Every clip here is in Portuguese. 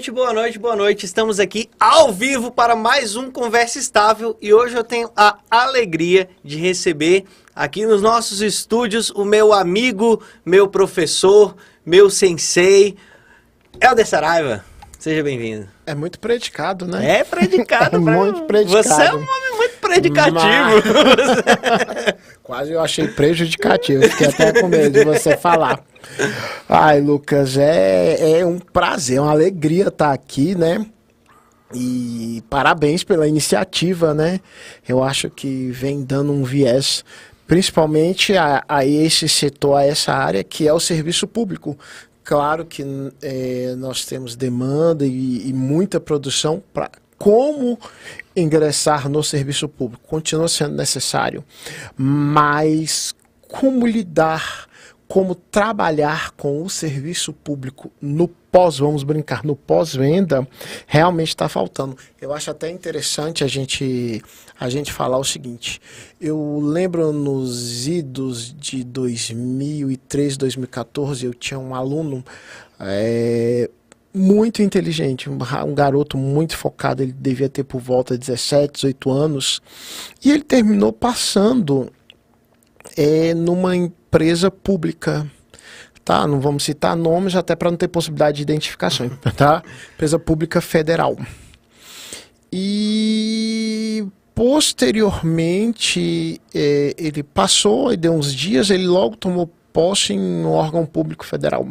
Boa noite, boa noite, boa noite. Estamos aqui ao vivo para mais um Conversa Estável e hoje eu tenho a alegria de receber aqui nos nossos estúdios o meu amigo, meu professor, meu sensei, Helder Saraiva. Seja bem-vindo. É muito predicado, né? É predicado. É pra- muito predicado. Você é um homem muito predicativo. Quase eu achei prejudicativo, fiquei até com medo de você falar. Ai, Lucas, é, é um prazer, é uma alegria estar aqui, né? E parabéns pela iniciativa, né? Eu acho que vem dando um viés, principalmente a, a esse setor, a essa área, que é o serviço público. Claro que eh, nós temos demanda e, e muita produção para como ingressar no serviço público. Continua sendo necessário, mas como lidar como trabalhar com o serviço público no pós, vamos brincar, no pós-venda, realmente está faltando. Eu acho até interessante a gente, a gente falar o seguinte. Eu lembro nos idos de 2013, 2014, eu tinha um aluno é, muito inteligente, um, garoto muito focado, ele devia ter por volta de 17, 18 anos, e ele terminou passando é numa empresa pública, tá? Não vamos citar nomes até para não ter possibilidade de identificação, tá? Empresa pública federal. E posteriormente é, ele passou, e deu uns dias, ele logo tomou posse em um órgão público federal.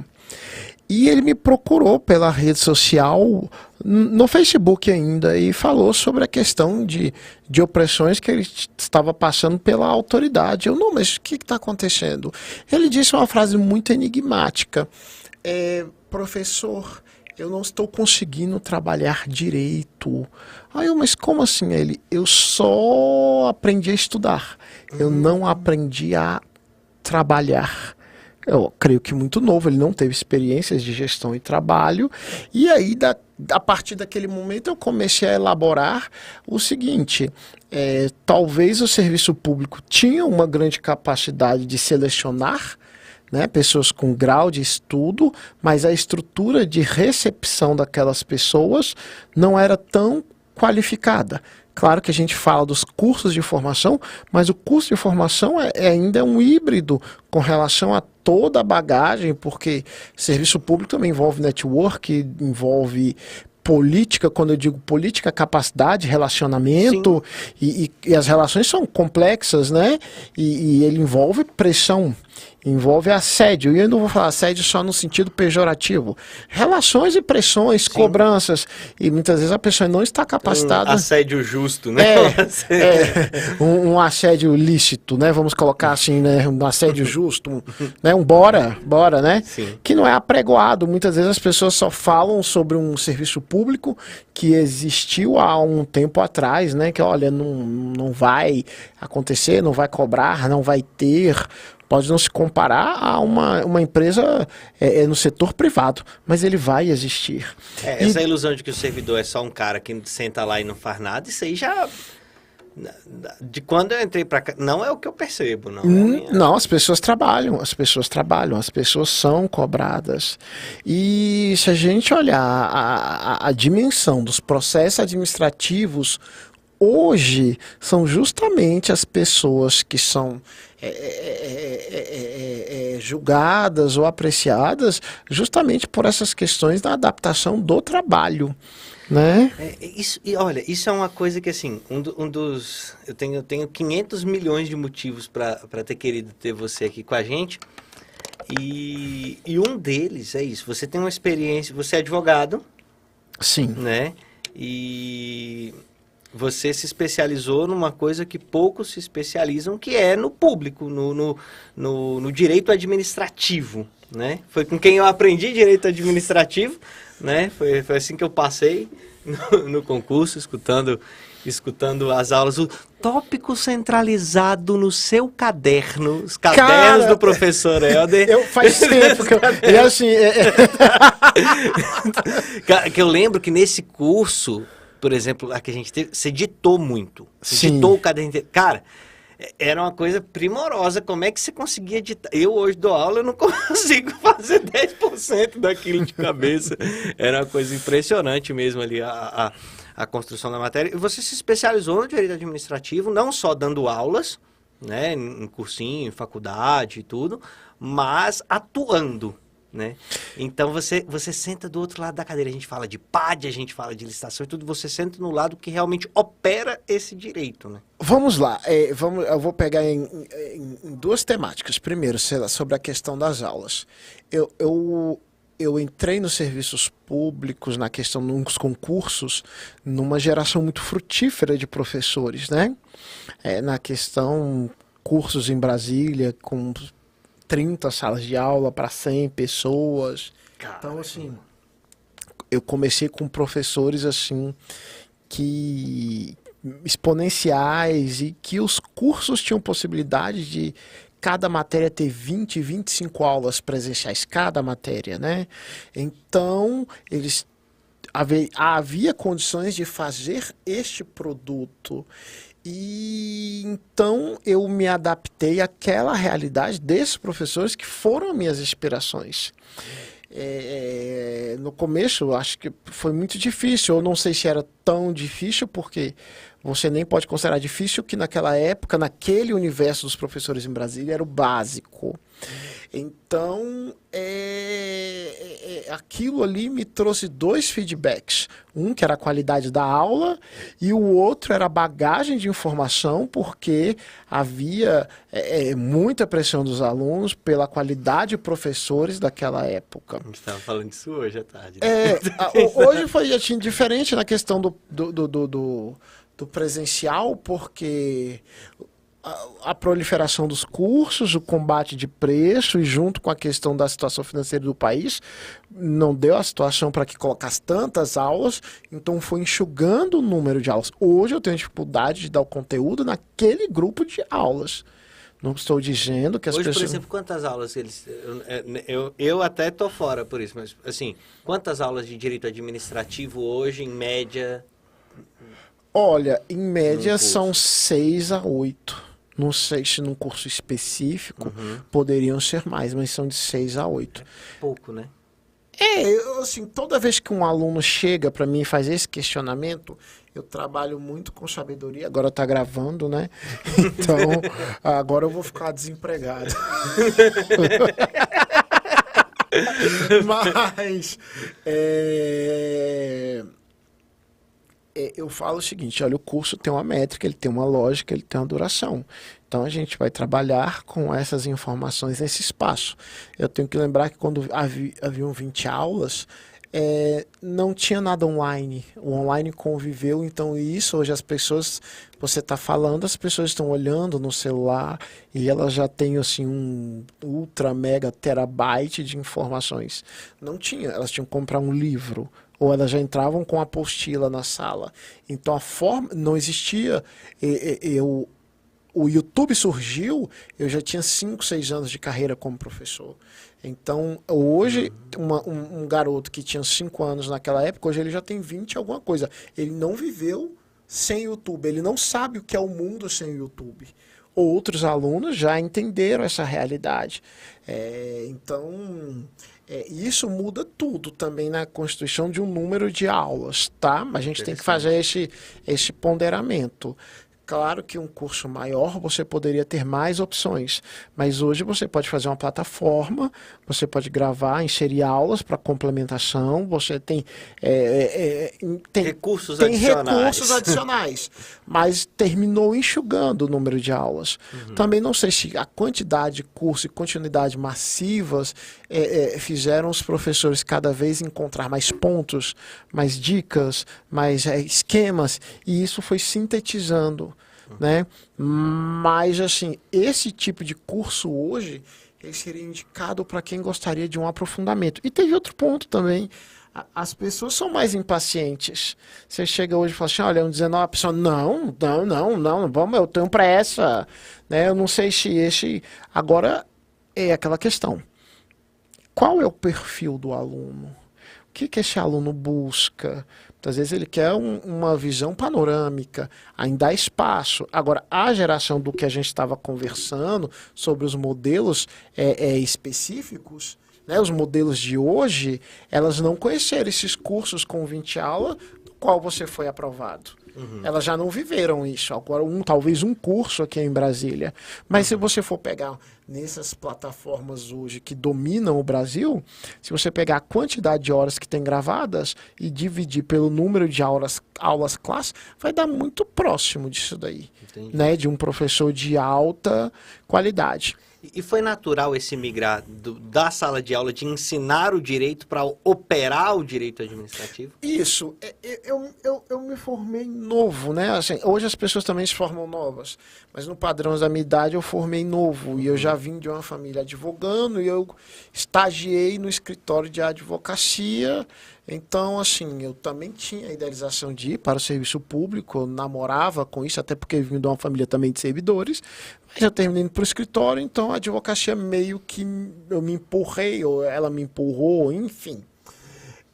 E ele me procurou pela rede social, no Facebook ainda, e falou sobre a questão de, de opressões que ele estava passando pela autoridade. Eu, não, mas o que está acontecendo? Ele disse uma frase muito enigmática. É, professor, eu não estou conseguindo trabalhar direito. Aí eu, mas como assim? Ele, eu só aprendi a estudar. Eu não aprendi a trabalhar. Eu creio que muito novo, ele não teve experiências de gestão e trabalho. E aí, da, a partir daquele momento, eu comecei a elaborar o seguinte: é, talvez o serviço público tinha uma grande capacidade de selecionar né, pessoas com grau de estudo, mas a estrutura de recepção daquelas pessoas não era tão qualificada. Claro que a gente fala dos cursos de formação, mas o curso de formação é, é ainda um híbrido com relação a toda a bagagem, porque serviço público também envolve network, envolve política, quando eu digo política, capacidade, relacionamento, e, e- e as relações são complexas, né? E, e ele envolve pressão, envolve assédio. E eu não vou falar assédio só no sentido pejorativo. Relações e pressões, cobranças. E muitas vezes a pessoa não está capacitada. Um assédio justo, né? É, é, um, um assédio lícito, né? Vamos colocar assim, né? Um assédio justo, um, né? um bora, bora, né? Sim. Que não é apregoado. Muitas vezes as pessoas só falam sobre um serviço público que existiu há um tempo atrás, né? Que olha, não, não vai acontecer, não vai cobrar, não vai ter. Pode não se comparar a uma, uma empresa é, é, no setor privado, mas ele vai existir. É, essa ilusão de que o servidor é só um cara que senta lá e não faz nada, isso aí já. De quando eu entrei pra cá, não é o que eu percebo, não. é minha- Não, as pessoas trabalham, as pessoas trabalham, as pessoas são cobradas. E se a gente olhar a, a- a dimensão dos processos administrativos, hoje são justamente as pessoas que são é, é, é, é, é, é, julgadas ou apreciadas justamente por essas questões da adaptação do trabalho. Né? É, isso, e olha, isso é uma coisa que assim, um, do- um dos. Eu tenho, eu tenho 500 milhões de motivos para ter querido ter você aqui com a gente. E, e um deles é isso. Você tem uma experiência, você é advogado, Sim. né? E você se especializou numa coisa que poucos se especializam, que é no público, no, no, no, no direito administrativo, né? Foi com quem eu aprendi direito administrativo, né? Foi, foi assim que eu passei no, no concurso, escutando, escutando as aulas. O tópico centralizado no seu caderno, os cadernos Cara, do professor Helder. Eu faz tempo que eu. E assim, é- é- que eu lembro que nesse curso, por exemplo, a que a gente teve, você ditou muito. Você Sim. ditou o caderno inteiro. Cara, era uma coisa primorosa. Como é que você conseguia editar? Eu hoje dou aula, eu não consigo fazer 10% daquilo de cabeça. Era uma coisa impressionante mesmo ali, a, a, a construção da matéria. E você se especializou no direito administrativo, não só dando aulas, né, em cursinho, em faculdade e tudo, mas atuando né? Então você você senta do outro lado da cadeira, a gente fala de PAD, a gente fala de licitação e tudo, você senta no lado que realmente opera esse direito, né? Vamos lá, é, vamos, eu vou pegar em, em, em, duas temáticas. Primeiro, sobre a questão das aulas. Eu, eu, eu entrei nos serviços públicos, na questão dos concursos, numa geração muito frutífera de professores, né? É, na questão cursos em Brasília, com 30 salas de aula para 100 pessoas. Caramba. Então, assim, eu comecei com professores assim que exponenciais e que os cursos tinham possibilidade de cada matéria ter 20, 25 aulas presenciais, cada matéria, né? Então, eles havia, havia condições de fazer este produto e então eu me adaptei àquela realidade desses professores que foram minhas inspirações. É, no começo, acho que foi muito difícil. Eu não sei se era tão difícil, porque você nem pode considerar difícil que naquela época, naquele universo dos professores em Brasília, era o básico. Então, é, é, é, aquilo ali me trouxe dois feedbacks. Um que era a qualidade da aula e o outro era a bagagem de informação, porque havia é, é muita pressão dos alunos pela qualidade de professores daquela época. A gente estava falando disso hoje à tarde. Né? É, hoje foi assim, diferente na questão do, do, do, do, do presencial, porque a, proliferação dos cursos, o combate de preço e junto com a questão da situação financeira do país, não deu a situação para que colocasse tantas aulas, então foi enxugando o número de aulas. Hoje eu tenho dificuldade de dar o conteúdo naquele grupo de aulas. Não estou dizendo que as Hoje, pessoas... por exemplo, quantas aulas eles... Eu, é, eu, eu até estou fora por isso, mas assim, quantas aulas de direito administrativo hoje, em média... Olha, em média são seis a oito. Não sei se num curso específico uhum. poderiam ser mais, mas são de seis a oito. É pouco, né? É, eu, assim, toda vez que um aluno chega para mim e faz esse questionamento, eu trabalho muito com sabedoria. Agora tá gravando, né? Então, agora eu vou ficar desempregado. Mas, é é, eu falo o seguinte: olha, o curso tem uma métrica, ele tem uma lógica, ele tem uma duração. Então a gente vai trabalhar com essas informações nesse espaço. Eu tenho que lembrar que quando havia, haviam 20 aulas, é, não tinha nada online. O online conviveu, então isso hoje as pessoas, você está falando, as pessoas estão olhando no celular e elas já têm assim um ultra mega terabyte de informações. Não tinha, elas tinham que comprar um livro ou elas já entravam com apostila na sala. Então a forma não existia. Eu, o YouTube surgiu, eu já tinha 5, 6 anos de carreira como professor. Então, hoje, uma, um, um, garoto que tinha 5 anos naquela época, hoje ele já tem 20 alguma coisa. Ele não viveu sem YouTube, ele não sabe o que é o mundo sem YouTube. Outros alunos já entenderam essa realidade. É, então, é, isso muda tudo também na constituição de um número de aulas, tá? A gente tem que fazer esse, esse ponderamento. Claro que um curso maior você poderia ter mais opções, mas hoje você pode fazer uma plataforma, você pode gravar, inserir aulas para complementação, você tem, é, é, é tem recursos tem adicionais. recursos adicionais, mas terminou enxugando o número de aulas. Uhum. Também não sei se a quantidade de curso e continuidade massivas é, é, fizeram os professores cada vez encontrar mais pontos, mais dicas, mais é, esquemas, e isso foi sintetizando né? Mas assim, esse tipo de curso hoje ele seria indicado para quem gostaria de um aprofundamento. E teve outro ponto também. As pessoas são mais impacientes. Você chega hoje e fala assim: olha, um 19, a pessoa, não, não, não, não, vamos, eu tenho pressa. Né? Eu não sei se esse. Agora é aquela questão: qual é o perfil do aluno? que, que esse aluno busca? Muitas vezes ele quer um, uma visão panorâmica, ainda há espaço. Agora, a geração do que a gente estava conversando sobre os modelos é, é, específicos, né, os modelos de hoje, elas não conheceram esses cursos com 20 aulas, do qual você foi aprovado. Uhum. Elas já não viveram isso. Agora, um, talvez um curso aqui em Brasília. Mas uhum. se você for pegar nessas plataformas hoje que dominam o Brasil, se você pegar a quantidade de horas que tem gravadas e dividir pelo número de aulas, aulas classe, vai dar muito próximo disso daí. Né? De um professor de alta qualidade. E foi natural esse migrar do, da sala de aula de ensinar o direito para operar o direito administrativo? Isso. É, é, eu, eu, eu me formei novo, né? Assim, hoje as pessoas também se formam novas, mas no padrão da minha idade eu formei novo e eu já vim de uma família advogando e eu estagiei no escritório de advocacia então, assim, eu também tinha a idealização de ir para o serviço público, eu namorava com isso, até porque vim de uma família também de servidores, eu terminei para o escritório, então a advocacia meio que eu me empurrei, ou ela me empurrou, enfim.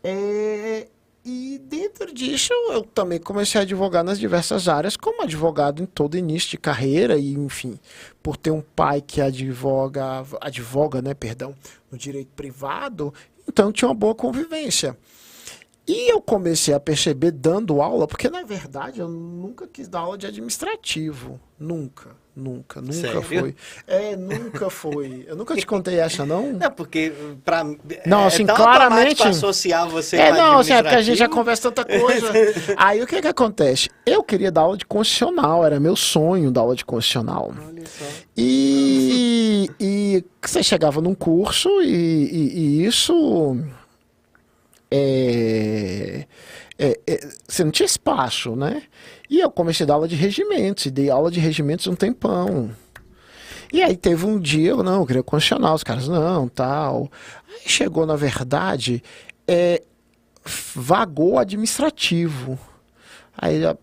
É, e dentro disso, eu também comecei a advogar nas diversas áreas, como advogado em todo início de carreira, e enfim, por ter um pai que advoga, advoga, né, perdão, no direito privado, então tinha uma boa convivência. E eu comecei a perceber dando aula, porque na verdade eu nunca quis dar aula de administrativo. Nunca, nunca, nunca Sério? foi. É, nunca foi. Eu nunca te contei essa, não? Não, porque pra Não, é, assim, é claramente. associar você É, não, assim, é porque a gente já conversa tanta coisa. Aí o que que acontece? Eu queria dar aula de constitucional, era meu sonho dar aula de constitucional. Olha só. E, e você chegava num curso e, e- e isso. É, é, é, você não tinha espaço, né? E eu comecei a dar aula de regimentos, e dei aula de regimentos um tempão. E aí teve um dia, eu não, eu queria constitucional, os caras, não, tal. Aí chegou, na verdade, é, vagou administrativo. Aí a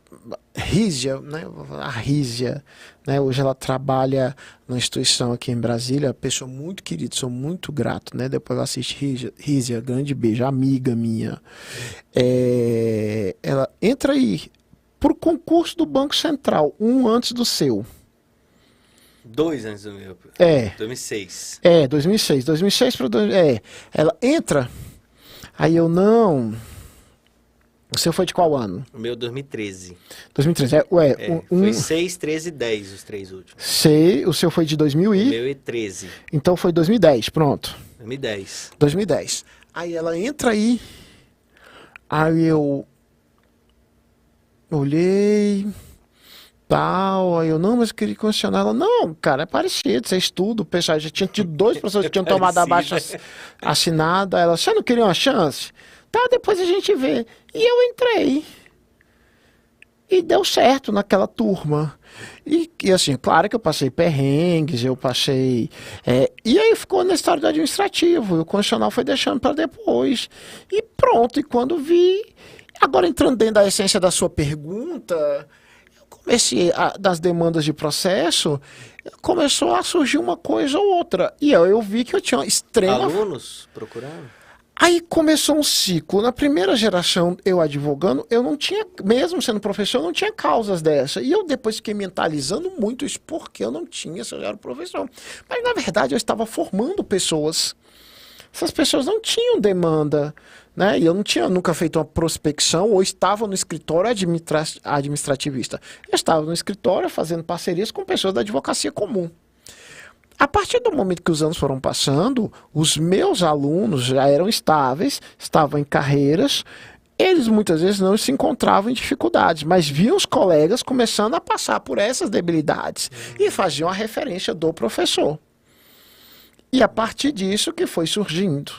Rízia, né? A Rízia, né? Hoje ela trabalha numa instituição aqui em Brasília, pessoa muito querida, sou muito grato, né? Depois ela assiste Rízia, Rízia grande beijo, amiga minha. É, ela entra aí pro concurso do Banco Central, um antes do seu. Dois antes do meu. É. 2006. É, 2006. 2006 para É. Ela entra. Aí eu não. O seu foi de qual ano? O meu 2013. 2013. É, ué, É, um, Foi um, 6, 13 e 10 os três últimos. sei, o seu foi de 2000 O e. meu e 13. Então foi 2010, pronto. 2010. 2010. Aí ela entra aí. Aí eu. Olhei. Tal. Aí eu, não, mas eu queria condicionar ela. Não, cara, é parecido. Você estuda. O pessoal já tinha tido dois professores que tinham tomado a baixa assinada. Ela, você não queria uma chance? Tá, depois a gente vê. E eu entrei. E deu certo naquela turma. E, e, assim, claro que eu passei perrengues, eu passei. é, e aí ficou na história do administrativo. E o constitucional foi deixando para depois. E pronto. E quando vi. Agora entrando dentro da essência da sua pergunta, eu comecei a, das demandas de processo, começou a surgir uma coisa ou outra. E eu, eu vi que eu tinha extrema Alunos procurando? Aí começou um ciclo. Na primeira geração, eu advogando, eu não tinha, mesmo sendo professor, eu não tinha causas dessa. E eu depois fiquei mentalizando muito isso, porque eu não tinha, se eu já era professor. Mas na verdade eu estava formando pessoas. Essas pessoas não tinham demanda, né? E eu não tinha nunca feito uma prospecção ou estava no escritório administra administrativista. Eu estava no escritório fazendo parcerias com pessoas da advocacia comum. A partir do momento que os anos foram passando, os meus alunos já eram estáveis, estavam em carreiras, eles muitas vezes não se encontravam em dificuldades, mas viam os colegas começando a passar por essas debilidades e faziam a referência do professor. E a partir disso que foi surgindo.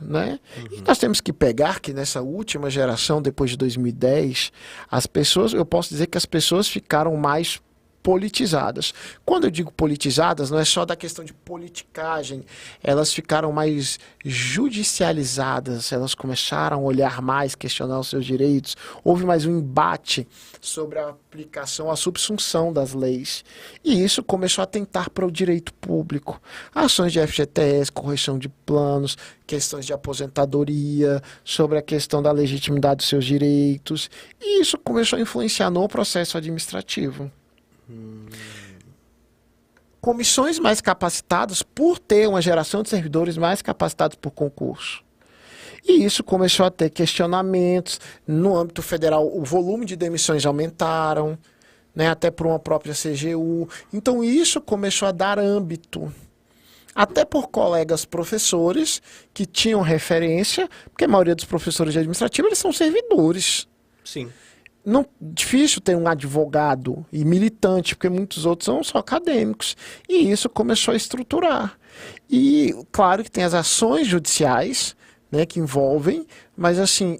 Né? E nós temos que pegar que nessa última geração, depois de 2010, as pessoas, eu posso dizer que as pessoas ficaram mais politizadas. Quando eu digo politizadas, não é só da questão de politicagem, elas ficaram mais judicializadas, elas começaram a olhar mais, questionar os seus direitos, houve mais um embate sobre a aplicação, a subsunção das leis. E isso começou a tentar para o direito público. Ações de FGTS, correção de planos, questões de aposentadoria, sobre a questão da legitimidade dos seus direitos. E isso começou a influenciar no processo administrativo. Comissões mais capacitadas por ter uma geração de servidores mais capacitados por concurso. E isso começou a ter questionamentos. No âmbito federal, o volume de demissões aumentaram, né, até por uma própria CGU. Então, isso começou a dar âmbito. Até por colegas professores que tinham referência, porque a maioria dos professores de administrativo eles são servidores. Sim não difícil ter um advogado e militante, porque muitos outros são só acadêmicos. E isso começou a estruturar. E claro que tem as ações judiciais, né, que envolvem, mas assim,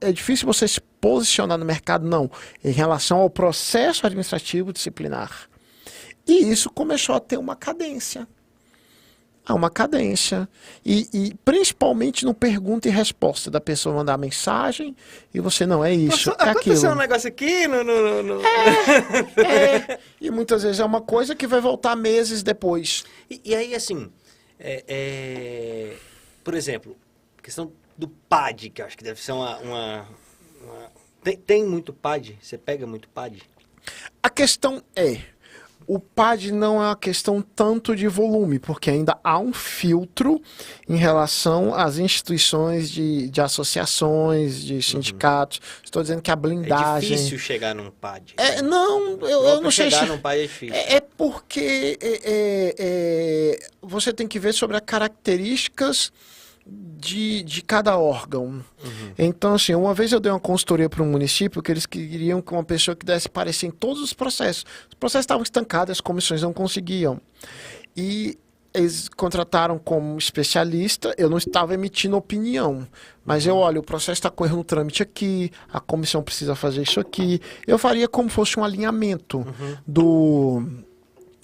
é difícil você se posicionar no mercado não, em relação ao processo administrativo disciplinar. E isso começou a ter uma cadência há uma cadência. E, e, principalmente no pergunta e resposta da pessoa mandar mensagem e você não é isso. Nossa, é aconteceu aquilo. um negócio aqui no. no, no... É, é, e muitas vezes é uma coisa que vai voltar meses depois. E, e aí, assim, é, é, por exemplo, questão do PAD, que eu acho que deve ser uma. uma, uma... Tem, tem muito PAD? Você pega muito PAD? A questão é o PAD não é uma questão tanto de volume, porque ainda há um filtro em relação às instituições de, de associações, de uhum. sindicatos. Uhum. Estou dizendo que a blindagem. É difícil chegar num PAD. É, não, eu, eu não sei. Chegar num PAD é difícil. É, é porque é, é, é, você tem que ver sobre as características de, de cada órgão. Uhum. Então, assim, uma vez eu dei uma consultoria para um município que eles queriam que uma pessoa que desse parecer em todos os processos. Os processos estavam estancados, as comissões não conseguiam. E eles contrataram como especialista, eu não estava emitindo opinião, mas eu olho, o processo está correndo um trâmite aqui, a comissão precisa fazer isso aqui. Eu faria como fosse um alinhamento uhum. do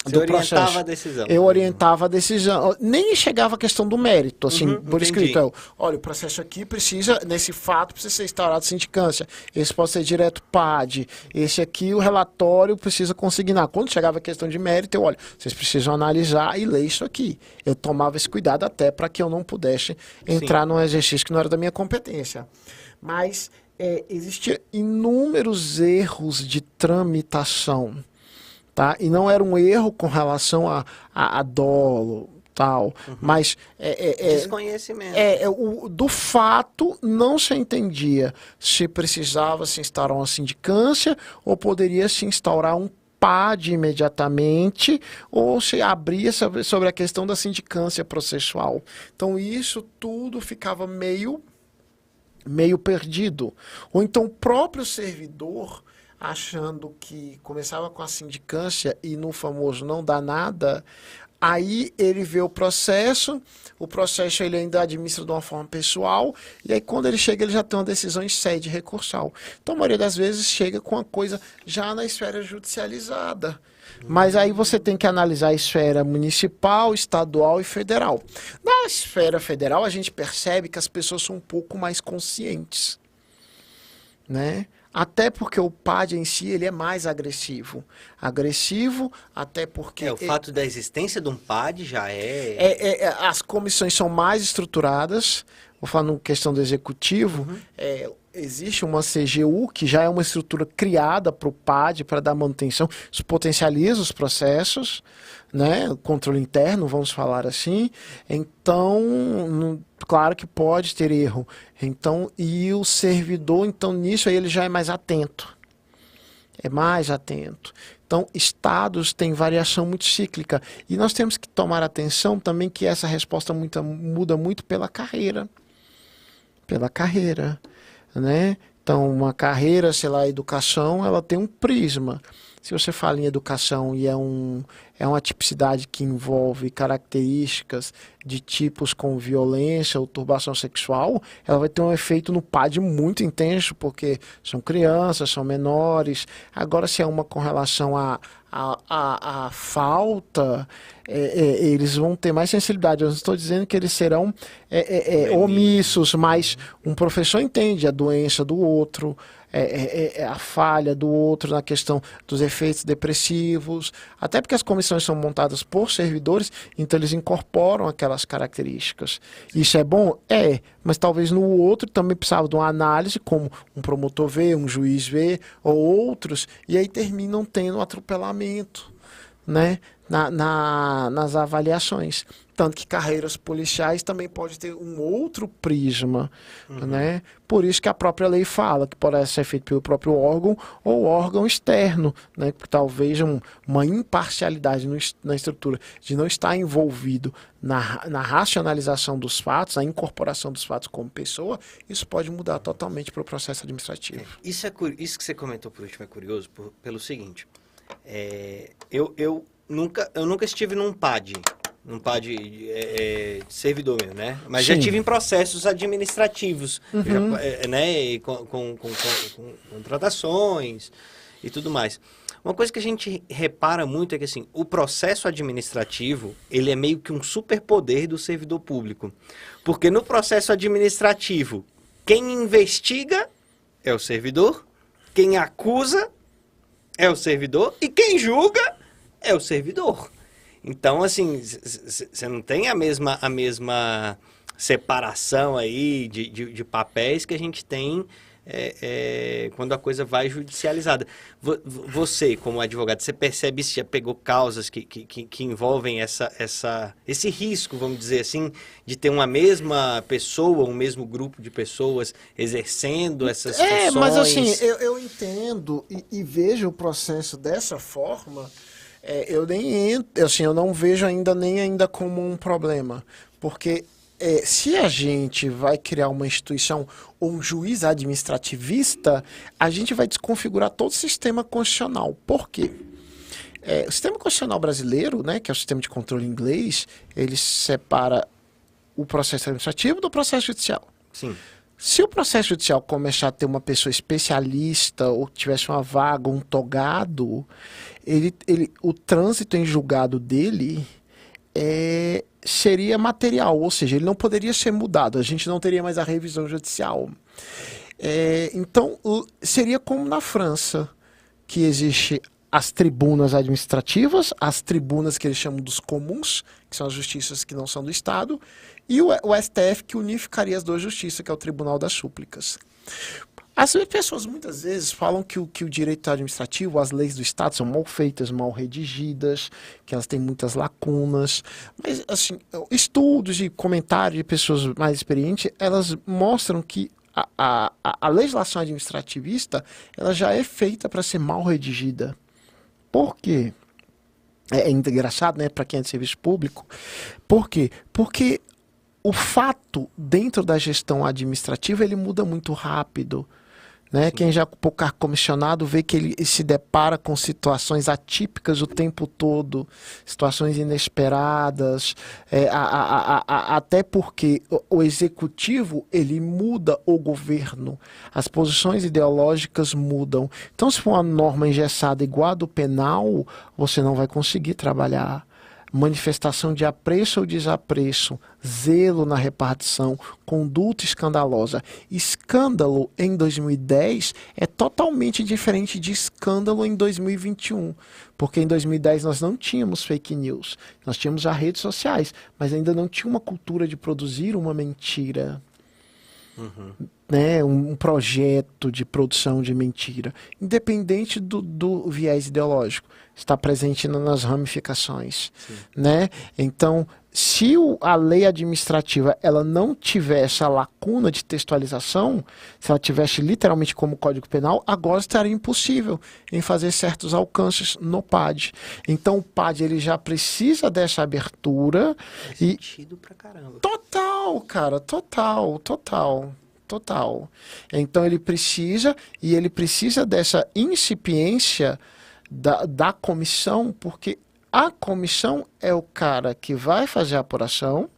você orientava processo. a decisão. Eu orientava a decisão. Nem chegava a questão do mérito, assim, uhum, por entendi. escrito. Eu, olha, o processo aqui precisa, nesse fato, precisa ser instaurado sindicância. Esse pode ser direto PAD. Esse aqui, o relatório precisa consignar. Quando chegava a questão de mérito, eu, olha, vocês precisam analisar e ler isso aqui. Eu tomava esse cuidado até para que eu não pudesse entrar Sim. num exercício que não era da minha competência. Mas é, existiam inúmeros erros de tramitação tá? E não era um erro com relação a, a, a dolo, tal, uhum. mas é, é, é desconhecimento. É, é, o, do fato não se entendia se precisava se instaurar uma sindicância ou poderia se instaurar um PAD imediatamente ou se abria sobre, sobre a questão da sindicância processual. Então isso tudo ficava meio meio perdido. Ou então o próprio servidor achando que começava com a sindicância e no famoso não dá nada, aí ele vê o processo, o processo ele ainda administra de uma forma pessoal, e aí quando ele chega ele já tem uma decisão em sede recursal. Então a maioria das vezes chega com a coisa já na esfera judicializada. Mas aí você tem que analisar a esfera municipal, estadual e federal. Na esfera federal a gente percebe que as pessoas são um pouco mais conscientes, né? Até porque o PAD em si ele é mais agressivo. Agressivo, até porque. É, o fato da existência de um PAD já é... É, é... As comissões são mais estruturadas. Vou falar no questão do executivo. Uhum. É, existe uma CGU que já é uma estrutura criada para o PAD para dar manutenção. Isso potencializa os processos, né? Controle interno, vamos falar assim. Então, claro que pode ter erro. Então, e o servidor, então nisso aí ele já é mais atento. É mais atento. Então, estados têm variação muito cíclica. E nós temos que tomar atenção também que essa resposta muita, muda muito pela carreira. Pela carreira, né? Então, uma carreira, sei lá, educação, ela tem um prisma. Se você fala em educação e é, um, é uma tipicidade que envolve características de tipos com violência ou turbação sexual, ela vai ter um efeito no PAD muito intenso, porque são crianças, são menores. Agora, se é uma com relação a, a, a, a falta, é, é, eles vão ter mais sensibilidade. Eu não estou dizendo que eles serão é, é, é omissos, mas um professor entende a doença do outro, é, é, é, a falha do outro na questão dos efeitos depressivos, até porque as comissões são montadas por servidores, então eles incorporam aquelas características. Isso é bom? É, mas talvez no outro também precisava de uma análise, como um promotor vê, um juiz vê, ou outros, e aí terminam tendo um atropelamento. Né, na, na, nas avaliações. Tanto que carreiras policiais também pode ter um outro prisma, uhum. né? Por isso que a própria lei fala que pode ser feito pelo próprio órgão ou órgão externo, né? Porque talvez um, uma imparcialidade no, na estrutura de não estar envolvido na, na racionalização dos fatos, na incorporação dos fatos como pessoa, isso pode mudar totalmente para o processo administrativo. É, isso, é, isso que você comentou por último é curioso por, pelo seguinte, é, eu, eu nunca, eu nunca estive num PAD, num PAD é, é, servidor mesmo, né? Mas Sim. já tive em processos administrativos, uhum. já, é, né? Com, com, com, com, contratações e tudo mais. Uma coisa que a gente repara muito é que assim, o processo administrativo, ele é meio que um superpoder do servidor público. Porque no processo administrativo, quem investiga é o servidor, quem acusa é o servidor e quem julga é o servidor. Então, assim, você não tem a mesma, a mesma separação aí de, de, de papéis que a gente tem é, é, quando a coisa vai judicializada. Você, como advogado, você percebe se já pegou causas que, que, que, envolvem essa, essa, esse risco, vamos dizer assim, de ter uma mesma pessoa, um mesmo grupo de pessoas exercendo essas é, funções? É, mas assim, eu, eu entendo e, e vejo o processo dessa forma é, eu nem entro, assim, eu não vejo ainda nem ainda como um problema, porque é, se a gente vai criar uma instituição ou um juiz administrativista, a gente vai desconfigurar todo o sistema constitucional. Por quê? É, o sistema constitucional brasileiro, né, que é o sistema de controle inglês, ele separa o processo administrativo do processo judicial. Sim. Se o processo judicial começar a ter uma pessoa especialista ou tivesse uma vaga, um togado, ele, ele, o trânsito em julgado dele é, seria material, ou seja, ele não poderia ser mudado, a gente não teria mais a revisão judicial. É, então, seria como na França, que existe as tribunas administrativas, as tribunas que eles chamam dos comuns, que são as justiças que não são do Estado, e o, o STF que unificaria as duas justiças, que é o Tribunal das Súplicas. As pessoas muitas vezes falam que o, que o direito administrativo, as leis do Estado são mal feitas, mal redigidas, que elas têm muitas lacunas. Mas, assim, estudos e comentários de pessoas mais experientes, elas mostram que a, a, a legislação administrativista ela já é feita para ser mal redigida. Por quê? É, é engraçado, né, para quem é de serviço público. Por quê? Porque o fato dentro da gestão administrativa ele muda muito rápido. Né? Quem já ocupou cargo comissionado vê que ele se depara com situações atípicas o tempo todo, situações inesperadas, é, a, a, a, até porque o, o, executivo ele muda o governo, as posições ideológicas mudam. Então, se for uma norma engessada igual a do penal, você não vai conseguir trabalhar manifestação de apreço ou desapreço, zelo na repartição, conduta escandalosa. Escândalo em 2010 é totalmente diferente de escândalo em 2021, porque em 2010 nós não tínhamos fake news, nós tínhamos as redes sociais, mas ainda não tinha uma cultura de produzir uma mentira. Uhum. Né, um projeto de produção de mentira, independente do, do viés ideológico está presente nas ramificações, Sim. né? Então, se o, a lei administrativa ela não tiver essa lacuna de textualização, se ela tivesse literalmente como Código Penal, agora estaria impossível em fazer certos alcances no PAD. Então, o PAD ele já precisa dessa abertura Faz e sentido pra caramba. Total, cara, total, total total. Então ele precisa e ele precisa dessa incipiência da, da comissão, porque a comissão é o cara que vai fazer a apuração,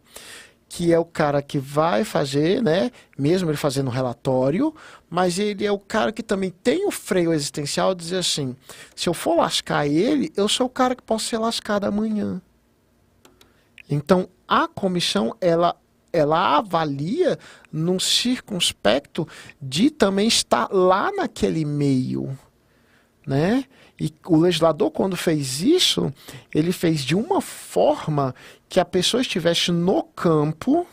que é o cara que vai fazer, né, mesmo ele fazendo um relatório, mas ele é o cara que também tem o freio existencial de dizer assim, se eu for lascar ele, eu sou o cara que posso ser lascado amanhã. Então, a comissão, ela ela avalia num circunspecto de também estar lá naquele meio, né? E o legislador, quando fez isso, ele fez de uma forma que a pessoa estivesse no campo,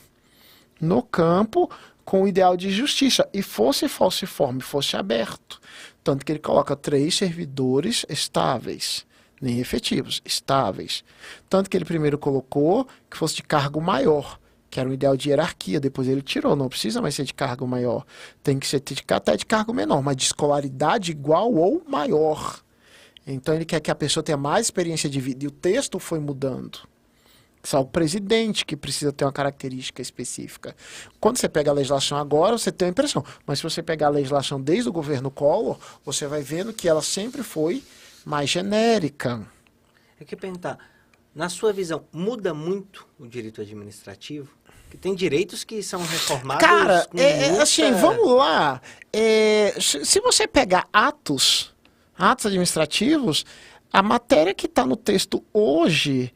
no campo, com o ideal de justiça, e fosse falciforme, fosse aberto. Tanto que ele coloca três servidores estáveis, nem efetivos, estáveis. Tanto que ele primeiro colocou que fosse de cargo maior que era um ideal de hierarquia, depois ele tirou, não precisa mais ser de cargo maior, tem que ser de, até de cargo menor, mas de escolaridade igual ou maior. Então ele quer que a pessoa tenha mais experiência de vida, e o texto foi mudando. Só o presidente que precisa ter uma característica específica. Quando você pega a legislação agora, você tem a impressão. Mas se você pegar a legislação desde o governo Collor, você vai vendo que ela sempre foi mais genérica. Eu queria perguntar, na sua visão, muda muito o direito administrativo? Que tem direitos que são reformados. Cara, é, é, muita... assim, vamos lá. É, se você pegar atos, atos administrativos, a matéria que está no texto hoje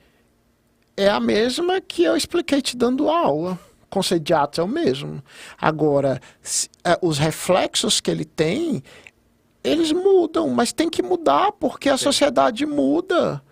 é a mesma que eu expliquei te dando aula. O conceito de atos é o mesmo. Agora, é, os reflexos que ele tem, eles mudam, mas tem que mudar porque a sociedade muda.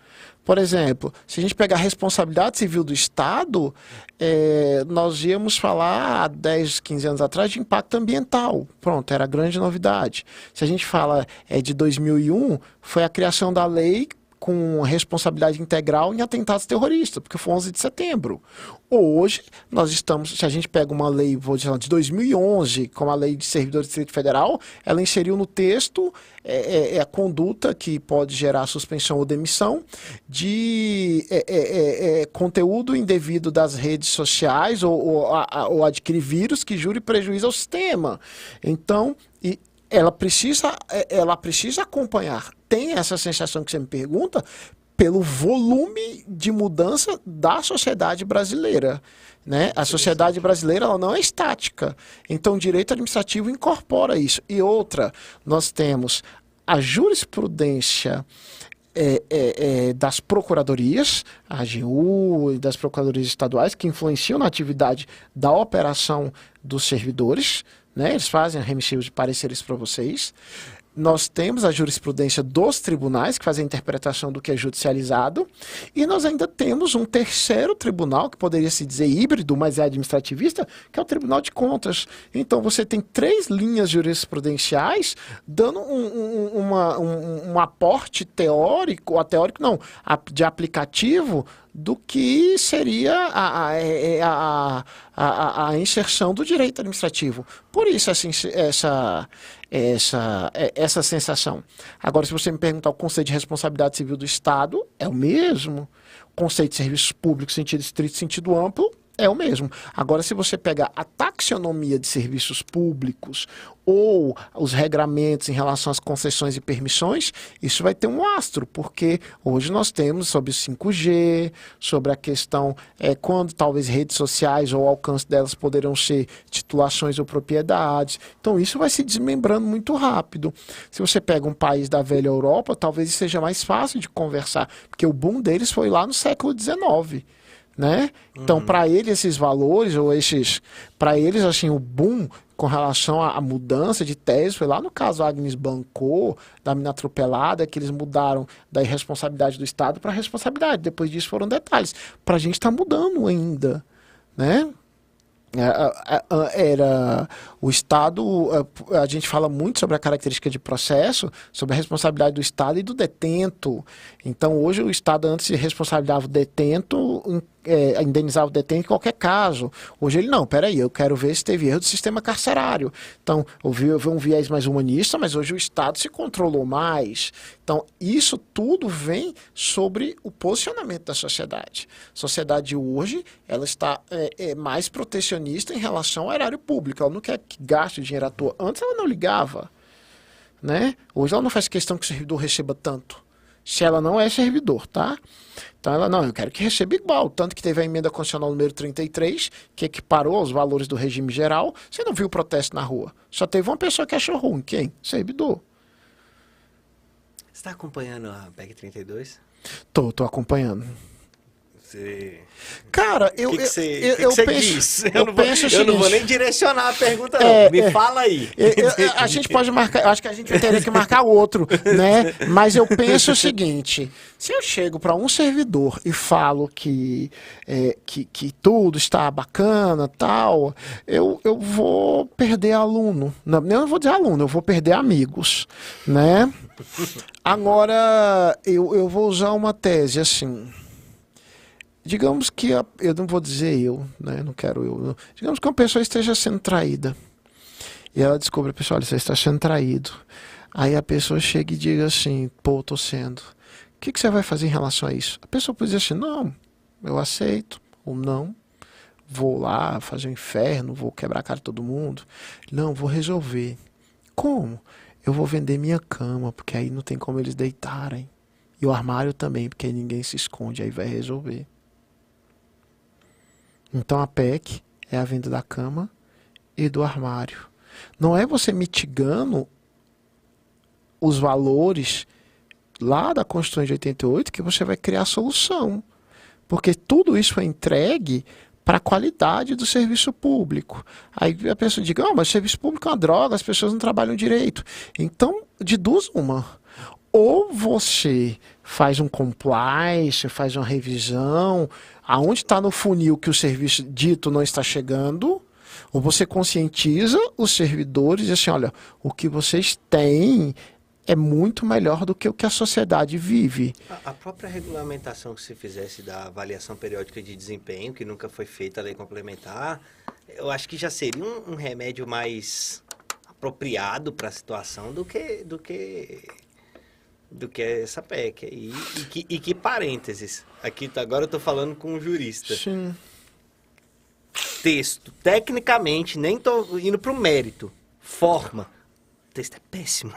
Por exemplo, se a gente pegar a responsabilidade civil do Estado, é, nós íamos falar há 10, 15 anos atrás de impacto ambiental. Pronto, era grande novidade. Se a gente fala é, de 2001, foi a criação da lei com responsabilidade integral em atentados terroristas, porque foi 11 de setembro. Hoje, nós estamos, se a gente pega uma lei, vou dizer, de 2011, como a lei de servidores do Distrito Federal, ela inseriu no texto é, é, é a conduta que pode gerar suspensão ou demissão de é, é, é, conteúdo indevido das redes sociais ou, ou, a, ou adquirir vírus que jure prejuízo ao sistema. Então, e ela precisa, ela precisa acompanhar tem essa sensação que você me pergunta pelo volume de mudança da sociedade brasileira. Né? A sociedade brasileira ela não é estática. Então, o direito administrativo incorpora isso. E outra, nós temos a jurisprudência é, é, é, das procuradorias, a AGU e das procuradorias estaduais, que influenciam na atividade da operação dos servidores. Né? Eles fazem remissivos de pareceres para vocês nós temos a jurisprudência dos tribunais, que faz a interpretação do que é judicializado, e nós ainda temos um terceiro tribunal, que poderia se dizer híbrido, mas é administrativista, que é o Tribunal de Contas. Então você tem três linhas jurisprudenciais dando um, um, uma, um, um aporte teórico, ou teórico não, de aplicativo do que seria a, a, é, a, a, a, inserção do direito administrativo. Por isso assim, essa, essa, é, essa sensação. Agora, se você me perguntar o conceito de responsabilidade civil do Estado, é o mesmo. Conceito de serviços públicos, sentido estrito, sentido amplo, é o mesmo. Agora, se você pegar a taxonomia de serviços públicos ou os regramentos em relação às concessões e permissões, isso vai ter um astro, porque hoje nós temos sobre o 5G, sobre a questão é, quando talvez redes sociais ou alcance delas poderão ser titulações ou propriedades. Então, isso vai se desmembrando muito rápido. Se você pega um país da velha Europa, talvez seja mais fácil de conversar, porque o boom deles foi lá no século XIX né? Então, uhum. para eles esses valores ou esses, para eles assim o boom com relação à, mudança de tese foi lá no caso Agnes Bancou, da mina atropelada, que eles mudaram da irresponsabilidade do Estado para responsabilidade. Depois disso foram detalhes. Para a gente está mudando ainda, né? É, é, era o Estado, a gente fala muito sobre a característica de processo, sobre a responsabilidade do Estado e do detento. Então, hoje o Estado antes responsabilizava o detento é, indenizar o detento em qualquer caso. Hoje ele não, peraí, eu quero ver se teve erro do sistema carcerário. Então, eu vi um viés mais humanista, mas hoje o Estado se controlou mais. Então, isso tudo vem sobre o posicionamento da sociedade. A sociedade hoje, ela está é, é, mais protecionista em relação ao erário público. Ela não quer que gaste dinheiro à toa. Antes ela não ligava. Né? Hoje ela não faz questão que o servidor receba tanto. Se ela não é servidor, tá? Então ela, não, eu quero que receba igual. Tanto que teve a emenda constitucional número 33, que equiparou os valores do regime geral. Você não viu o protesto na rua. Só teve uma pessoa que achou ruim. Quem? Servidor. Você está acompanhando a PEC 32? Tô, tô acompanhando. Você... Cara, eu, que que eu, que eu que penso, diz? eu, Eu, não, vou, penso eu não vou nem direcionar a pergunta, não. É, Me é. fala aí. Eu- a gente pode marcar, acho que a gente teria que marcar outro, né? Mas eu penso o seguinte: se eu chego para um servidor e falo que, é, que, que tudo está bacana, tal, eu, eu vou perder aluno. Não, eu não vou dizer aluno, eu vou perder amigos, né? Agora, eu, eu vou usar uma tese assim. Digamos que a- eu não vou dizer eu, né? Não quero eu. não. Digamos que uma pessoa esteja sendo traída. E ela descobre, pessoal, você está sendo traído. Aí a pessoa chega e diga assim, pô, tô sendo. O que, que você vai fazer em relação a isso? A pessoa pode dizer assim, não, eu aceito, ou não. Vou lá fazer o inferno, vou quebrar a cara de todo mundo. Não, vou resolver. Como? Eu vou vender minha cama, porque aí não tem como eles deitarem. E o armário também, porque aí ninguém se esconde, aí vai resolver. Então a PEC é a venda da cama e do armário. Não é você mitigando os valores lá da Constituição de 88 que você vai criar solução. Porque tudo isso é entregue para a qualidade do serviço público. Aí a pessoa diz, ah, mas serviço público é uma droga, as pessoas não trabalham direito. Então, de duas, uma. Ou você faz um compliance, faz uma revisão, aonde está no funil que o serviço dito não está chegando, ou você conscientiza os servidores e assim, olha, o que vocês têm é muito melhor do que o que a sociedade vive. A, a própria regulamentação que se fizesse da avaliação periódica de desempenho, que nunca foi feita a lei complementar, eu acho que já seria um, um remédio mais apropriado para a situação do que, do que do que essa PEC. E, e, que, e que parênteses, aqui tá- agora eu estou falando com um jurista. Sim. Texto, tecnicamente, nem tô indo pro mérito. Forma. O texto é péssimo.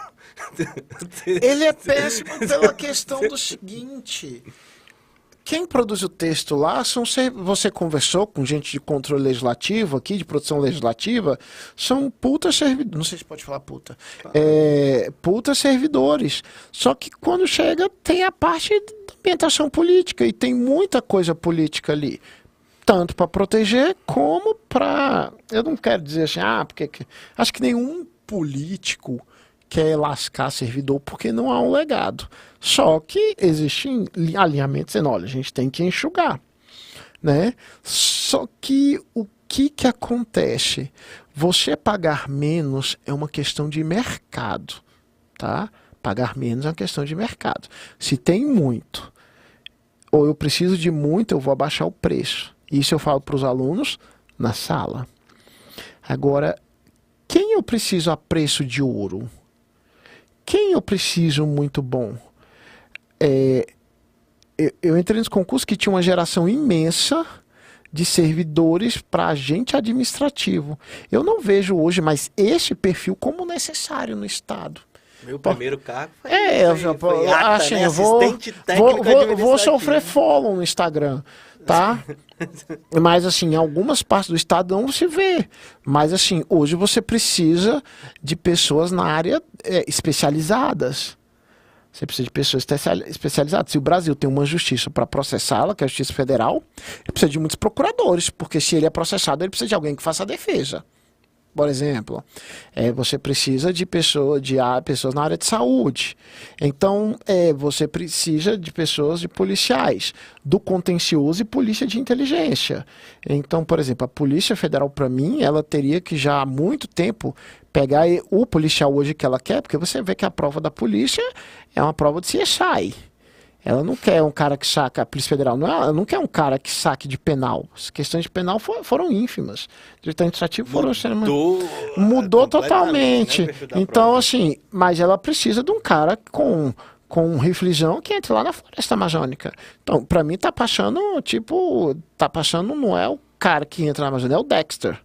Ele é péssimo pela questão do seguinte. Quem produz o texto lá são você conversou com gente de controle legislativo aqui, de produção legislativa, são putas servidores. Não sei se pode falar puta. É, putas servidores. Só que quando chega, tem a parte da ambientação política e tem muita coisa política ali. Tanto para proteger como para. Eu não quero dizer assim, ah, porque. que- Acho que nenhum político quer lascar servidor porque não há um legado. Só que existem li- alinhamentos dizendo, olha, a gente tem que enxugar, né? Só que o que que acontece? Você pagar menos é uma questão de mercado, tá? Pagar menos é uma questão de mercado. Se tem muito, ou eu preciso de muito, eu vou abaixar o preço. Isso eu falo para os alunos na sala. Agora, quem eu preciso a preço de ouro? Quem eu preciso muito bom? É, eu, eu entrei nesse concurso que tinha uma geração imensa de servidores para agente administrativo. Eu não vejo hoje mais esse perfil como necessário no Estado. Meu primeiro cargo foi, É, eu, foi, foi eu- ata, assim, né? eu vou, Assistente vou, técnico vou, vou sofrer follow no Instagram, tá? Mas assim, em algumas partes do estado não se vê. Mas assim, hoje você precisa de pessoas na área é, especializadas. Você precisa de pessoas especial- especializadas. Se o Brasil tem uma justiça para processá-la, que é a Justiça Federal, ele precisa de muitos procuradores, porque se ele é processado, ele precisa de alguém que faça a defesa. Por exemplo, é, você precisa de, pessoa, de ah, pessoas na área de saúde. Então, é, você precisa de pessoas de policiais, do contencioso e polícia de inteligência. Então, por exemplo, a Polícia Federal, para mim, ela teria que já há muito tempo pegar o policial hoje que ela quer, porque você vê que a prova da polícia é uma prova de CSI. Ela não quer um cara que saca, a Polícia Federal não, é- ela não quer um cara que saque de penal. As questões de penal fo- foram ínfimas. Direito administrativo foram extremamente- Mudou, mudou completamente, totalmente. né, então, assim, mas ela precisa de um cara com com um que entre lá na floresta amazônica. Então, pra mim, tá passando, tipo, tá passando, não é o cara que entra na Amazônia, é o Dexter.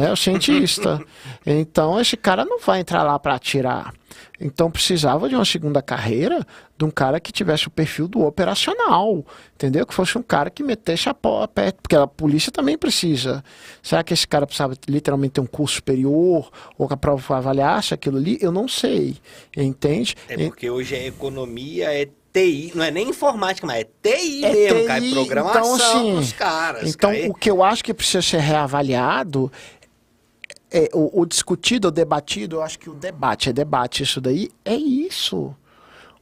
Né? O cientista. então esse cara não vai entrar lá para atirar. Então precisava de uma segunda carreira de um cara que tivesse o perfil do operacional, entendeu? Que fosse um cara que metesse a pó perto, porque a polícia também precisa. Será que esse cara precisava literalmente ter um curso superior ou que a prova avaliasse aquilo ali? Eu não sei, entende? É porque hoje a economia é TI, não é nem informática, mas é TI É mesmo, TI, cai programação então, assim, dos caras. Então, cai- o que eu acho que precisa ser reavaliado é o, o discutido, o debatido, eu acho que o debate é debate, isso daí é isso.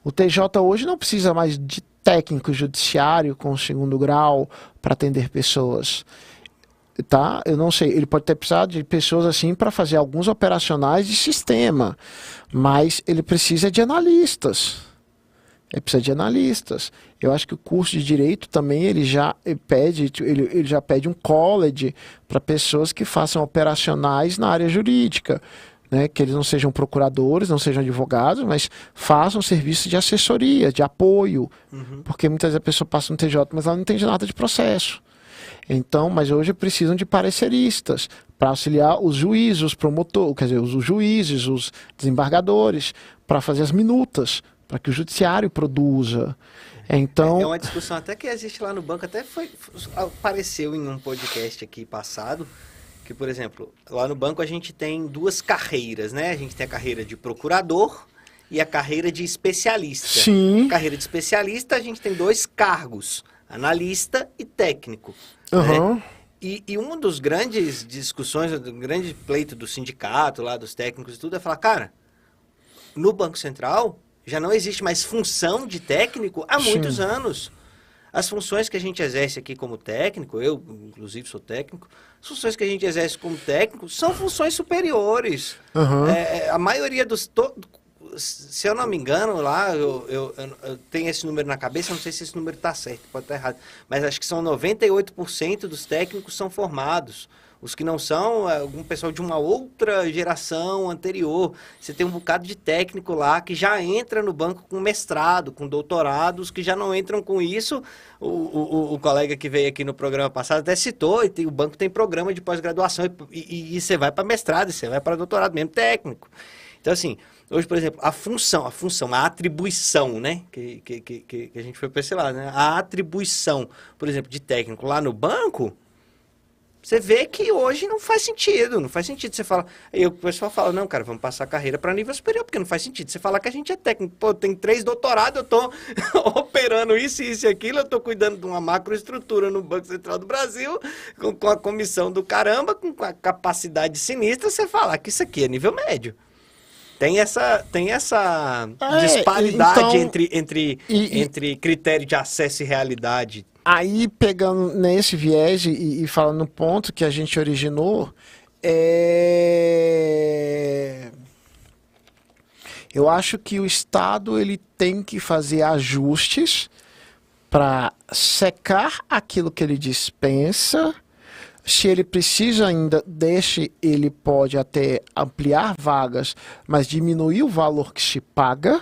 O TJ hoje não precisa mais de técnico judiciário com segundo grau para atender pessoas. Tá? Eu não sei, ele pode ter precisado de pessoas assim para fazer alguns operacionais de sistema, mas ele precisa de analistas. Ele precisa de analistas. Eu acho que o curso de direito também ele já pede, ele, ele já pede um college para pessoas que façam operacionais na área jurídica. Né, que eles não sejam procuradores, não sejam advogados, mas façam serviço de assessoria, de apoio. Porque muitas vezes a pessoa passa no TJ, mas ela não entende nada de processo. Então, mas hoje precisam de pareceristas para auxiliar os juízes, os promotores, quer dizer, os juízes, os desembargadores, para fazer as minutas, para que o judiciário produza. Então, É uma discussão até que existe lá no banco, até foi apareceu em um podcast aqui passado, que, por exemplo, lá no banco a gente tem duas carreiras, né? A gente tem a carreira de procurador e a carreira de especialista. sim, carreira de especialista a gente tem dois cargos, analista e técnico. aham, né? E, e um dos grandes discussões, do grande pleito do sindicato lá, dos técnicos e tudo, é falar, cara, no Banco Central já não existe mais função de técnico há Sim. muitos anos. As funções que a gente exerce aqui como técnico, eu inclusive sou técnico, as funções que a gente exerce como técnico são funções superiores. aham. É, é, a maioria dos. to- Se eu não me engano, lá, eu, eu- eu- eu tenho esse número na cabeça, não sei se esse número está certo, pode estar errado. Mas acho que são 98% dos técnicos são formados. Os que não são, é algum pessoal de uma outra geração anterior. Você tem um bocado de técnico lá que já entra no banco com mestrado, com doutorados, que já não entram com isso. O, o- o colega que veio aqui no programa passado até citou, e tem- o banco tem programa de pós-graduação, e, e- e você vai para mestrado, e você vai para doutorado mesmo técnico. Então, assim, hoje, por exemplo, a função, a função, a atribuição, né? Que, que, que, que a gente foi para esse lado, né? A atribuição, por exemplo, de técnico lá no banco, você vê que hoje não faz sentido, não faz sentido. Você fala, aí o pessoal fala, não, cara, vamos passar a carreira para nível superior, porque não faz sentido. Você fala que a gente é técnico, pô, tem três doutorados, eu tô operando isso, isso e aquilo, eu tô cuidando de uma macroestrutura no Banco Central do Brasil, com, com a comissão do caramba, com a capacidade sinistra, você fala que isso aqui é nível médio. Tem essa, tem essa É, disparidade então- entre, entre, e- entre critério de acesso e realidade. Aí, pegando nesse viés e, e falando no ponto que a gente originou, é... eu acho que o Estado ele tem que fazer ajustes para secar aquilo que ele dispensa. Se ele precisa ainda, deixe, ele pode até ampliar vagas, mas diminuir o valor que se paga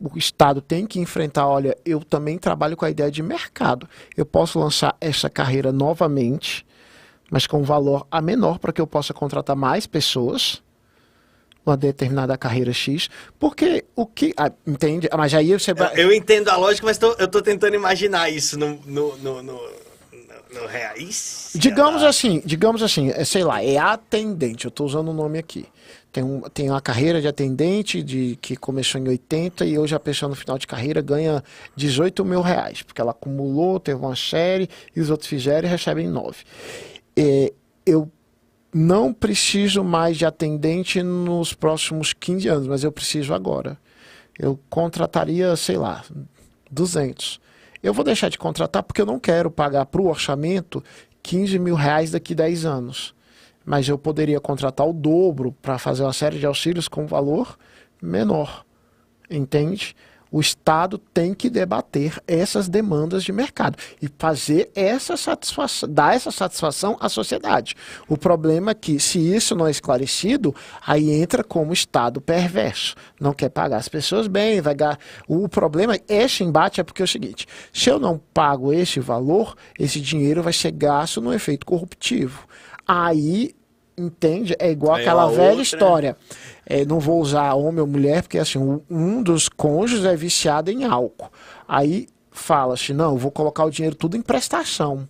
o Estado tem que enfrentar, olha, eu também trabalho com a ideia de mercado. Eu posso lançar essa carreira novamente, mas com um valor a menor para que eu possa contratar mais pessoas uma determinada carreira X, porque o que, ah, entende? Ah, Mas aí você vai Eu entendo a lógica, mas tô- eu tô tentando imaginar isso no, no, no, no, no. Digamos assim, digamos assim, é, sei lá, é atendente, eu estou usando o nome aqui. Tem, um, tem uma carreira de atendente de, que começou em 80 e hoje a pessoa no final de carreira ganha 18 mil reais, porque ela acumulou, teve uma série e os outros fizeram e recebem 9. É, eu não preciso mais de atendente nos próximos 15 anos, mas eu preciso agora. Eu contrataria, sei lá, 200. Eu vou deixar de contratar porque eu não quero pagar para o orçamento 15 mil reais daqui a 10 anos. Mas eu poderia contratar o dobro para fazer uma série de auxílios com valor menor. Entende? O Estado tem que debater essas demandas de mercado e fazer essa satisfação, dar essa satisfação à sociedade. O problema é que, se isso não é esclarecido, aí entra como Estado perverso. Não quer pagar as pessoas bem, vai gar... O problema, esse embate é porque é o seguinte: se eu não pago esse valor, esse dinheiro vai ser gasto no efeito corruptivo. Aí Entende? É igual Aí aquela a velha outra- história. É, não vou usar homem ou mulher, porque assim, um- dos cônjuges é viciado em álcool. Aí fala-se, não, eu vou colocar o dinheiro tudo em prestação.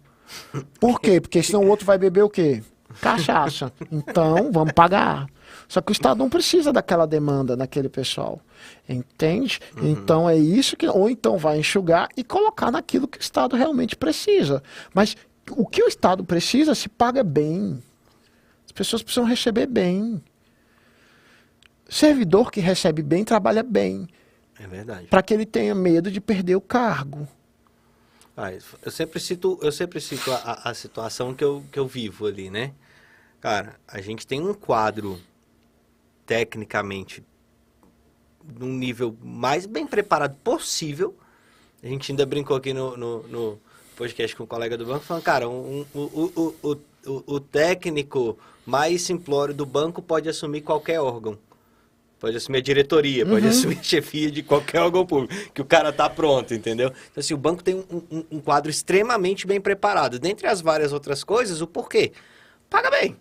Por quê? Porque senão o outro vai beber o quê? Cachaça. Então, vamos pagar. Só que o Estado não precisa daquela demanda naquele pessoal. Entende? Então é isso que. Ou então vai enxugar e colocar naquilo que o Estado realmente precisa. Mas o que o Estado precisa se paga bem. As pessoas precisam receber bem. Servidor que recebe bem trabalha bem. É verdade. Para que ele tenha medo de perder o cargo. Ah, eu sempre cito, eu sempre cito a, a- situação que eu, que eu vivo ali, né? Cara, a gente tem um quadro tecnicamente num nível mais bem preparado possível. A gente ainda brincou aqui no, no, no podcast com o colega do banco, falando, cara, um- um- o, o, o, o, técnico mais simplório do banco pode assumir qualquer órgão. Pode assumir a diretoria, pode assumir a chefia de qualquer órgão público, que o cara tá pronto, entendeu? Então, assim, o banco tem um, um- um quadro extremamente bem preparado. Dentre as várias outras coisas, o porquê? Paga bem.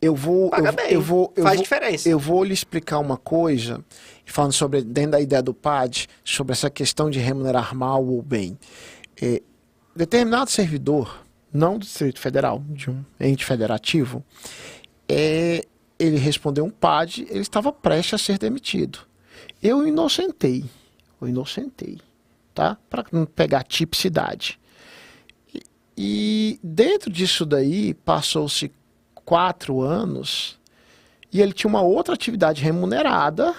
Eu vou. Paga eu, bem, eu vou eu faz vou- diferença. Eu vou lhe explicar uma coisa, falando sobre, dentro da ideia do PAD, sobre essa questão de remunerar mal ou bem. É, determinado servidor, não do Distrito Federal, de um ente federativo, é, ele respondeu um PAD, ele estava prestes a ser demitido. Eu inocentei. Eu inocentei. Tá? Para não pegar tipicidade. E, e dentro disso daí, passou-se quatro anos e ele tinha uma outra atividade remunerada.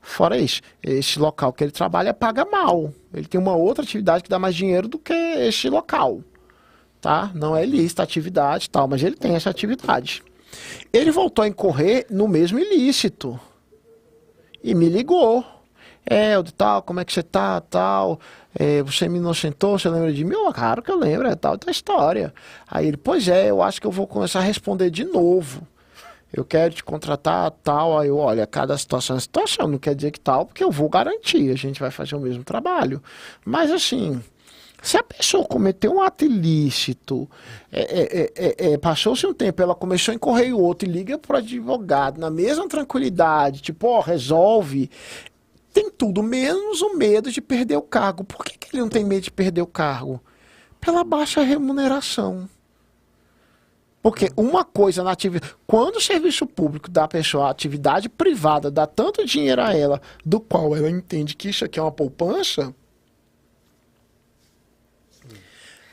Fora isso, esse local que ele trabalha paga mal. Ele tem uma outra atividade que dá mais dinheiro do que este local. Tá? Não é lícita a atividade tal, mas ele tem essa atividade. Ele voltou a incorrer no mesmo ilícito. E me ligou. É, eu tal, como é que você tá, tal. É, você me inocentou, você lembra de mim? Eu, claro que eu lembro, é tal, da história. Aí ele, pois é, eu acho que eu vou começar a responder de novo. Eu quero te contratar, tal. Aí eu, olha, cada situação é situação, não quer dizer que tal, porque eu vou garantir, a gente vai fazer o mesmo trabalho. Mas assim, se a pessoa cometeu um ato ilícito, é, é, é, é, passou-se um tempo, ela começou a incorrer o outro e liga pro advogado na mesma tranquilidade, tipo, ó, resolve. Tem tudo menos o medo de perder o cargo. Por que, que ele não tem medo de perder o cargo? Pela baixa remuneração. Porque uma coisa na atividade. Quando o serviço público dá a pessoa a atividade privada, dá tanto dinheiro a ela, do qual ela entende que isso aqui é uma poupança,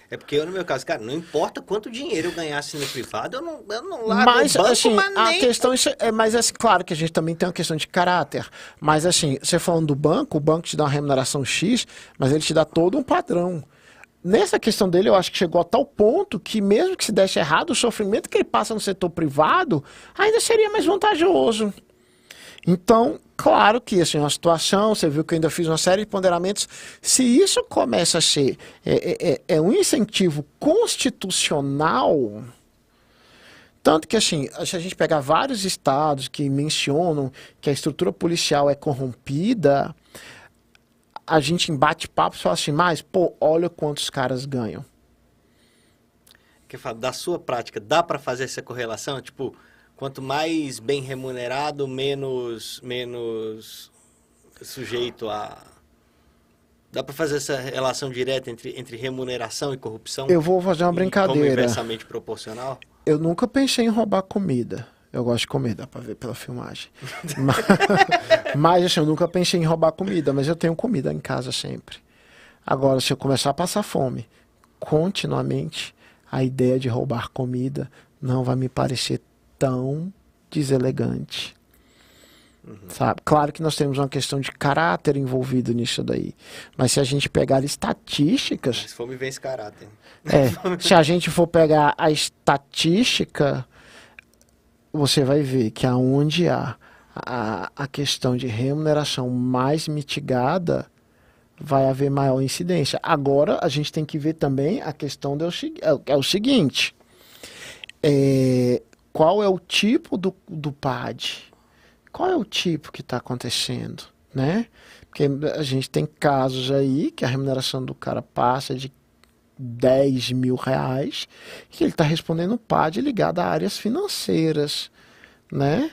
É porque eu, no meu caso, cara, não importa quanto dinheiro eu ganhasse no privado, eu não, eu não largo mas banco, assim, mas a nem... questão isso é, mas assim, claro que a gente também tem uma questão de caráter. Mas assim, você falando do banco, o banco te dá uma remuneração X, mas ele te dá todo um padrão. Nessa questão dele, eu acho que chegou a tal ponto que, mesmo que se desse errado, o sofrimento que ele passa no setor privado ainda seria mais vantajoso. Então, claro que assim, uma situação, você viu que eu ainda fiz uma série de ponderamentos. Se isso começa a ser é, é, é- é um incentivo constitucional, tanto que assim, se a gente pegar vários estados que mencionam que a estrutura policial é corrompida, a gente embate papo fala assim, mas, pô, olha quantos caras ganham. que falo, da sua prática, dá pra fazer essa correlação? Tipo, quanto mais bem remunerado, menos, menos sujeito a... Dá pra fazer essa relação direta entre, entre remuneração e corrupção? Eu vou fazer uma E Como brincadeira. inversamente proporcional? Eu nunca pensei em roubar comida. Eu gosto de comer, dá pra ver pela filmagem. mas, mas, assim, eu nunca pensei em roubar comida, mas eu tenho comida em casa sempre. Agora, se eu começar a passar fome continuamente, a ideia de roubar comida não vai me parecer tão deselegante. Sabe? Claro que nós temos uma questão de caráter envolvido nisso daí. Mas se a gente pegar estatísticas, Se for me vence caráter. é, se a gente for pegar a estatística, você vai ver que aonde há a, a questão de remuneração mais mitigada, vai haver maior incidência. Agora, a gente tem que ver também a questão do, é, é o seguinte, é, qual é o tipo do, do PAD? Qual é o tipo que está acontecendo, né? Porque a gente tem casos aí que a remuneração do cara passa de 10 mil reais, que ele está respondendo PAD ligado a áreas financeiras, né?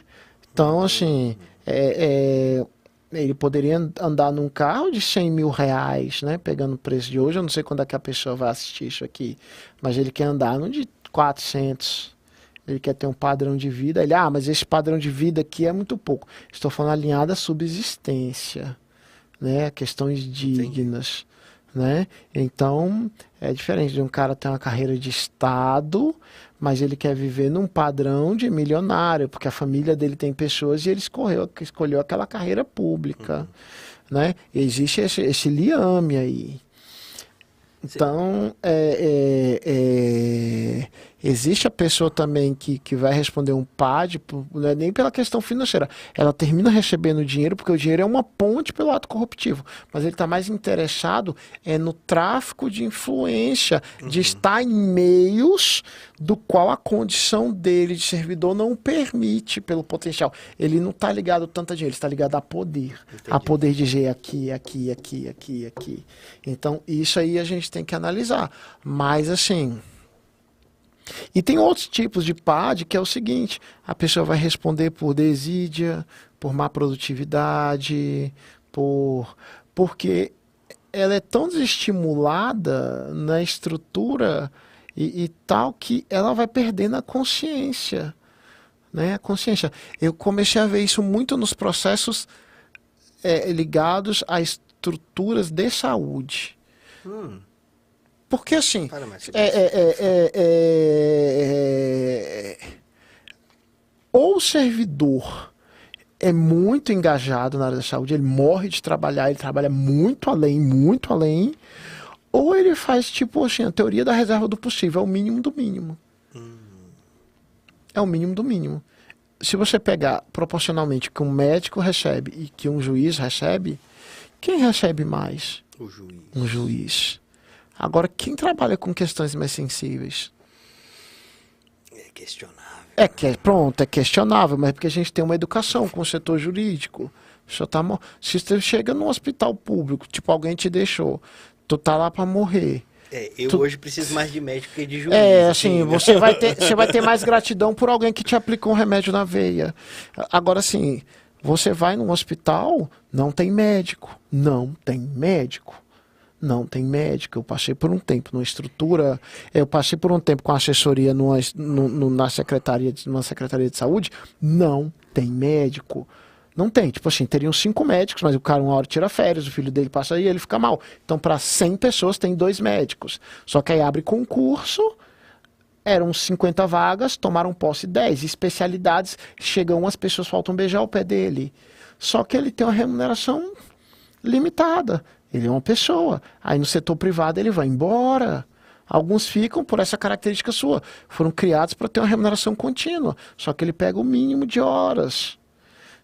Então, assim, é, é, ele poderia andar num carro de 100 mil reais, né? Pegando o preço de hoje, eu não sei quando é que a pessoa vai assistir isso aqui, mas ele quer andar no de 400, ele quer ter um padrão de vida. Ele, ah, mas esse padrão de vida aqui é muito pouco. Estou falando alinhado à subsistência, né? Questões dignas, né? Então, é diferente de um cara ter uma carreira de Estado, mas ele quer viver num padrão de milionário, porque a família dele tem pessoas e ele escolheu, escolheu aquela carreira pública, uhum. né? Existe esse, esse liame aí. Então, é, é, é, existe a pessoa também que, que vai responder um PAD, não é nem pela questão financeira. Ela termina recebendo dinheiro porque o dinheiro é uma ponte pelo ato corruptivo. Mas ele está mais interessado é no tráfico de influência, uhum. de estar em meios do qual a condição dele de servidor não permite pelo potencial. Ele não está ligado tanto a dinheiro, ele está ligado a poder. Entendi. A poder dizer aqui, aqui, aqui, aqui, aqui. Então, isso aí a gente tem que analisar. Mas, assim. E tem outros tipos de PAD que é o seguinte: a pessoa vai responder por desídia, por má produtividade, por. porque ela é tão desestimulada na estrutura e, e tal que ela vai perdendo a consciência. Né? A consciência. Eu comecei a ver isso muito nos processos é, ligados a estruturas de saúde. Hum. Porque assim. É, é, é, ou o servidor é muito engajado na área da saúde, ele morre de trabalhar, ele trabalha muito além, muito além, ou ele faz tipo assim, a teoria da reserva do possível, é o mínimo do mínimo. Hum. É o mínimo do mínimo. Se você pegar proporcionalmente que um médico recebe e que um juiz recebe, quem recebe mais? O juiz. Um juiz. Agora, quem trabalha com questões mais sensíveis? É questionável. É que, pronto, é questionável, mas porque a gente tem uma educação com o setor jurídico. Você tá, se você chega num hospital público, tipo, alguém te deixou, tu tá lá para morrer. É, eu tu... hoje preciso mais de médico que de juiz. É, assim, assim, você vai, ter, você vai ter mais gratidão por alguém que te aplicou um remédio na veia. Agora, assim, você vai num hospital, não tem médico. Não tem médico. Não tem médico. Eu passei por um tempo numa estrutura. Eu passei por um tempo com assessoria numa, no, na secretaria de, numa secretaria de saúde. Não tem médico. Não tem. Tipo assim, teriam cinco médicos, mas o cara uma hora tira férias, o filho dele passa aí ele fica mal. Então, para 100 pessoas, tem dois médicos. Só que aí abre concurso, eram 50 vagas, tomaram posse 10. Especialidades, chegam umas pessoas, faltam beijar o pé dele. Só que ele tem uma remuneração limitada. Ele é uma pessoa. Aí no setor privado ele vai embora. Alguns ficam por essa característica sua. Foram criados para ter uma remuneração contínua. Só que ele pega o mínimo de horas.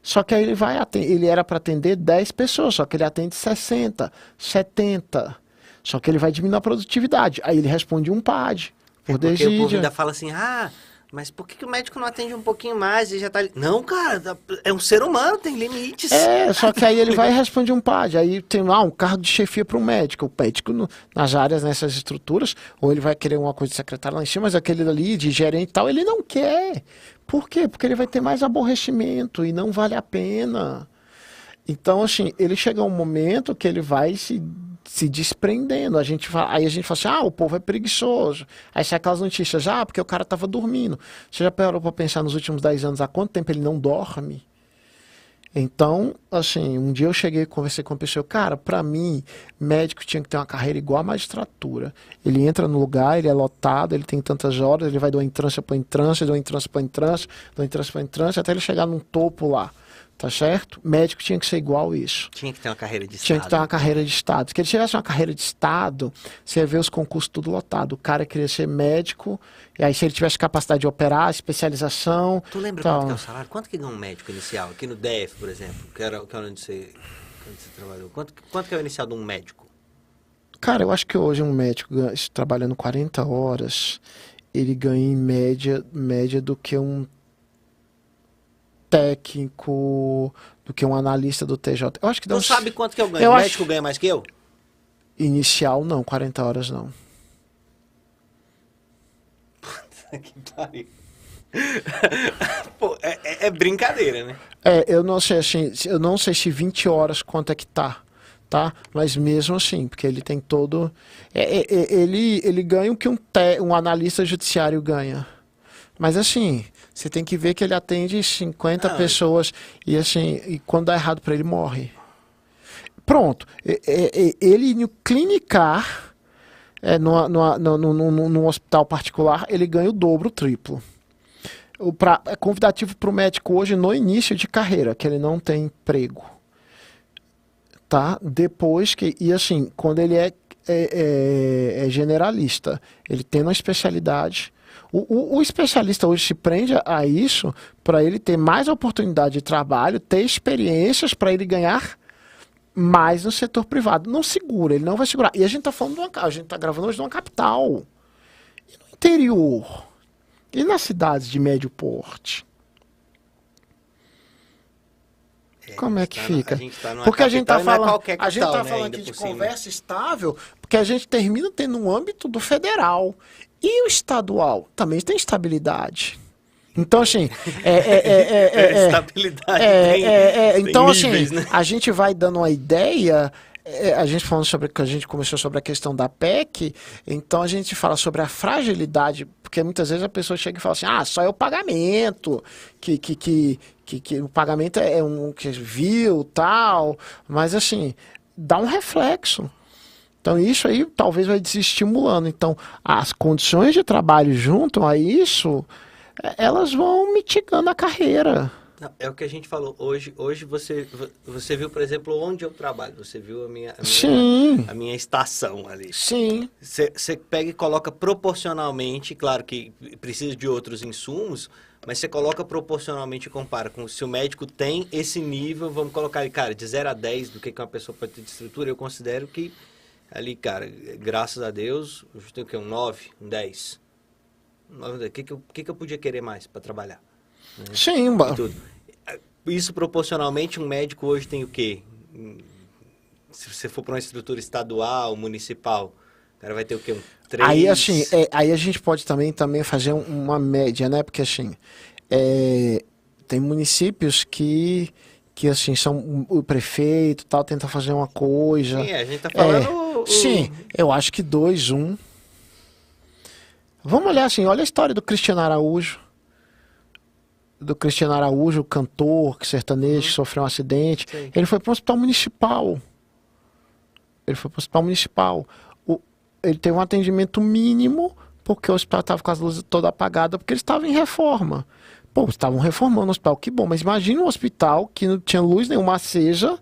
Só que aí ele vai atender, ele era para atender 10 pessoas, só que ele atende 60, 70. Só que ele vai diminuir a produtividade. Aí ele responde um PAD. Por é porque desídia. o povo ainda fala assim: "Ah, mas por que, que, o médico não atende um pouquinho mais e já tá. Não, cara, é um ser humano, tem limites. É, só que aí ele vai e responde um PAD. Aí tem lá um cargo de chefia para o médico. O médico, no, nas áreas, nessas estruturas, ou ele vai querer uma coisa de secretário lá em cima, mas aquele ali, de gerente e tal, ele não quer. Por quê? Porque ele vai ter mais aborrecimento e não vale a pena. Então, assim, ele chega um momento que ele vai se se desprendendo. A gente fala, aí a gente fala assim, ah, o povo é preguiçoso. Aí sai aquelas notícias, ah, porque o cara estava dormindo. Você já parou para pensar nos últimos 10 anos há quanto tempo ele não dorme? Então, assim, um dia eu cheguei conversei com uma pessoa, cara, para mim, médico tinha que ter uma carreira igual a magistratura. Ele entra no lugar, ele é lotado, ele tem tantas horas, ele vai de uma entrância para entrância, de uma entrância para entrância, de uma entrância para entrância, até ele chegar num topo lá. Tá certo? Médico tinha que ser igual isso. Tinha que ter uma carreira de Estado. Tinha que ter uma carreira de Estado. Se ele tivesse uma carreira de Estado, você ia ver os concursos tudo lotado. O cara queria ser médico, e aí se ele tivesse capacidade de operar, especialização... Tu lembra então... quanto que é o salário? Quanto que ganha um médico inicial? Aqui no DF, por exemplo, que era, que era onde, você, onde você trabalhou. Quanto, quanto que é o inicial de um médico? Cara, eu acho que hoje um médico trabalhando 40 horas, ele ganha em média, média do que um técnico do que um analista do TJ. Eu acho que dá Não uns... sabe quanto que eu ganho? Eu o médico acho... ganha mais que eu? Inicial, não. 40 horas, não. que pariu. Pô, é, é- é brincadeira, né? É, eu não sei assim, eu não sei se 20 horas quanto é que tá, tá? Mas mesmo assim, porque ele tem todo. é, é, é, ele, ele ganha o que um, te- um analista judiciário ganha. Mas assim, você tem que ver que ele atende 50 Não, pessoas e assim, e quando dá errado para ele, morre. Pronto. Ele no clinicar, é, numa, numa, num hospital particular, ele ganha o dobro, o triplo. O pra, é convidativo para o médico hoje no início de carreira, que ele não tem emprego. Tá? Depois que. E assim, quando ele é, é, é- é generalista, ele tem uma especialidade. O, o- o especialista hoje se prende a- a isso para ele ter mais oportunidade de trabalho, ter experiências para ele ganhar mais no setor privado. Não segura, ele não vai segurar. E a gente está falando de uma, a gente está gravando hoje de uma capital. E no interior? E nas cidades de médio porte? Como é que Tá no- fica? a gente tá Porque a gente está é falando, qualquer a gente tá né, falando aqui de conversa estável, porque a gente termina tendo um âmbito do federal. E o estadual também tem estabilidade. Então, assim, é, é, é, é, é, é, Estabilidade é, tem- é, é, tem então, níveis, assim, né? a gente vai dando uma ideia. a gente falando sobre que a gente começou sobre a questão da PEC, então a gente fala sobre a fragilidade, porque muitas vezes a pessoa chega e fala assim: ah, só é o pagamento, que, que, que, que, que o pagamento é um que viu, tal, mas assim, dá um reflexo. Então isso aí talvez vai desestimulando. Então as condições de trabalho juntam a isso, é, elas vão mitigando a carreira. Não, é o que a gente falou. Hoje, hoje você, você viu, por exemplo, onde eu trabalho. Você viu a minha, a minha, Sim. a minha estação ali. Sim. Você você pega e coloca proporcionalmente, claro que precisa de outros insumos, mas você coloca proporcionalmente e compara com se o médico tem esse nível, vamos colocar ali, cara, de 0 a 10 do que que uma pessoa pode ter de estrutura, eu considero que ali, cara, graças a Deus, eu tenho o quê? Um 9, um 10. O que, que, eu, o que, que eu podia querer mais para trabalhar? Sim, ba- e tudo. Isso proporcionalmente, um médico hoje tem o quê? Se você for para uma estrutura estadual, municipal, o cara vai ter o quê? Um 3? Aí, assim, é, aí a gente pode também, também fazer um- uma média, né? Porque, assim, é, tem municípios que, que assim, são o o prefeito tal, tenta fazer uma coisa. Sim, a gente tá falando... o- o- Sim, eu acho que 2, 1. Um. Vamos olhar assim, olha a história do Cristiano Araújo. Do Cristiano Araújo, o cantor que sertanejo, que sofreu um acidente. Sim. Ele foi para um hospital municipal. Ele foi para o hospital municipal. O- ele teve um atendimento mínimo, porque o hospital estava com as luzes todas apagadas, porque ele estava em reforma. Pô, estavam reformando o hospital, que bom. Mas imagina um hospital que não tinha luz nenhuma acesa,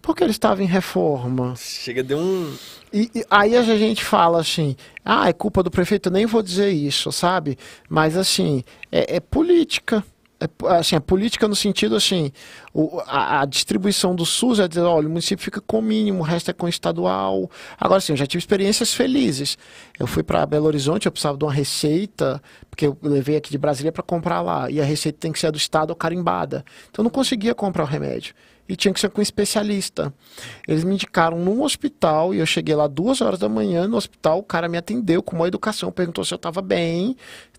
porque ele estava em reforma. Chega de um... E, e aí a gente fala assim, ah, é culpa do prefeito, eu nem vou dizer isso, sabe? Mas assim, é, é política. É, assim, é política no sentido assim, o- a, a distribuição do SUS é dizer, olha, o município fica com o mínimo, o resto é com o estadual. Agora sim, eu já tive experiências felizes. Eu fui para Belo Horizonte, eu precisava de uma receita, porque eu levei aqui de Brasília para comprar lá, e a receita tem que ser do estado ou carimbada. Então eu não conseguia comprar o remédio. E tinha que ser com um especialista. Eles me indicaram num hospital e eu cheguei lá duas horas da manhã no hospital. O cara me atendeu com uma educação, perguntou se eu estava bem,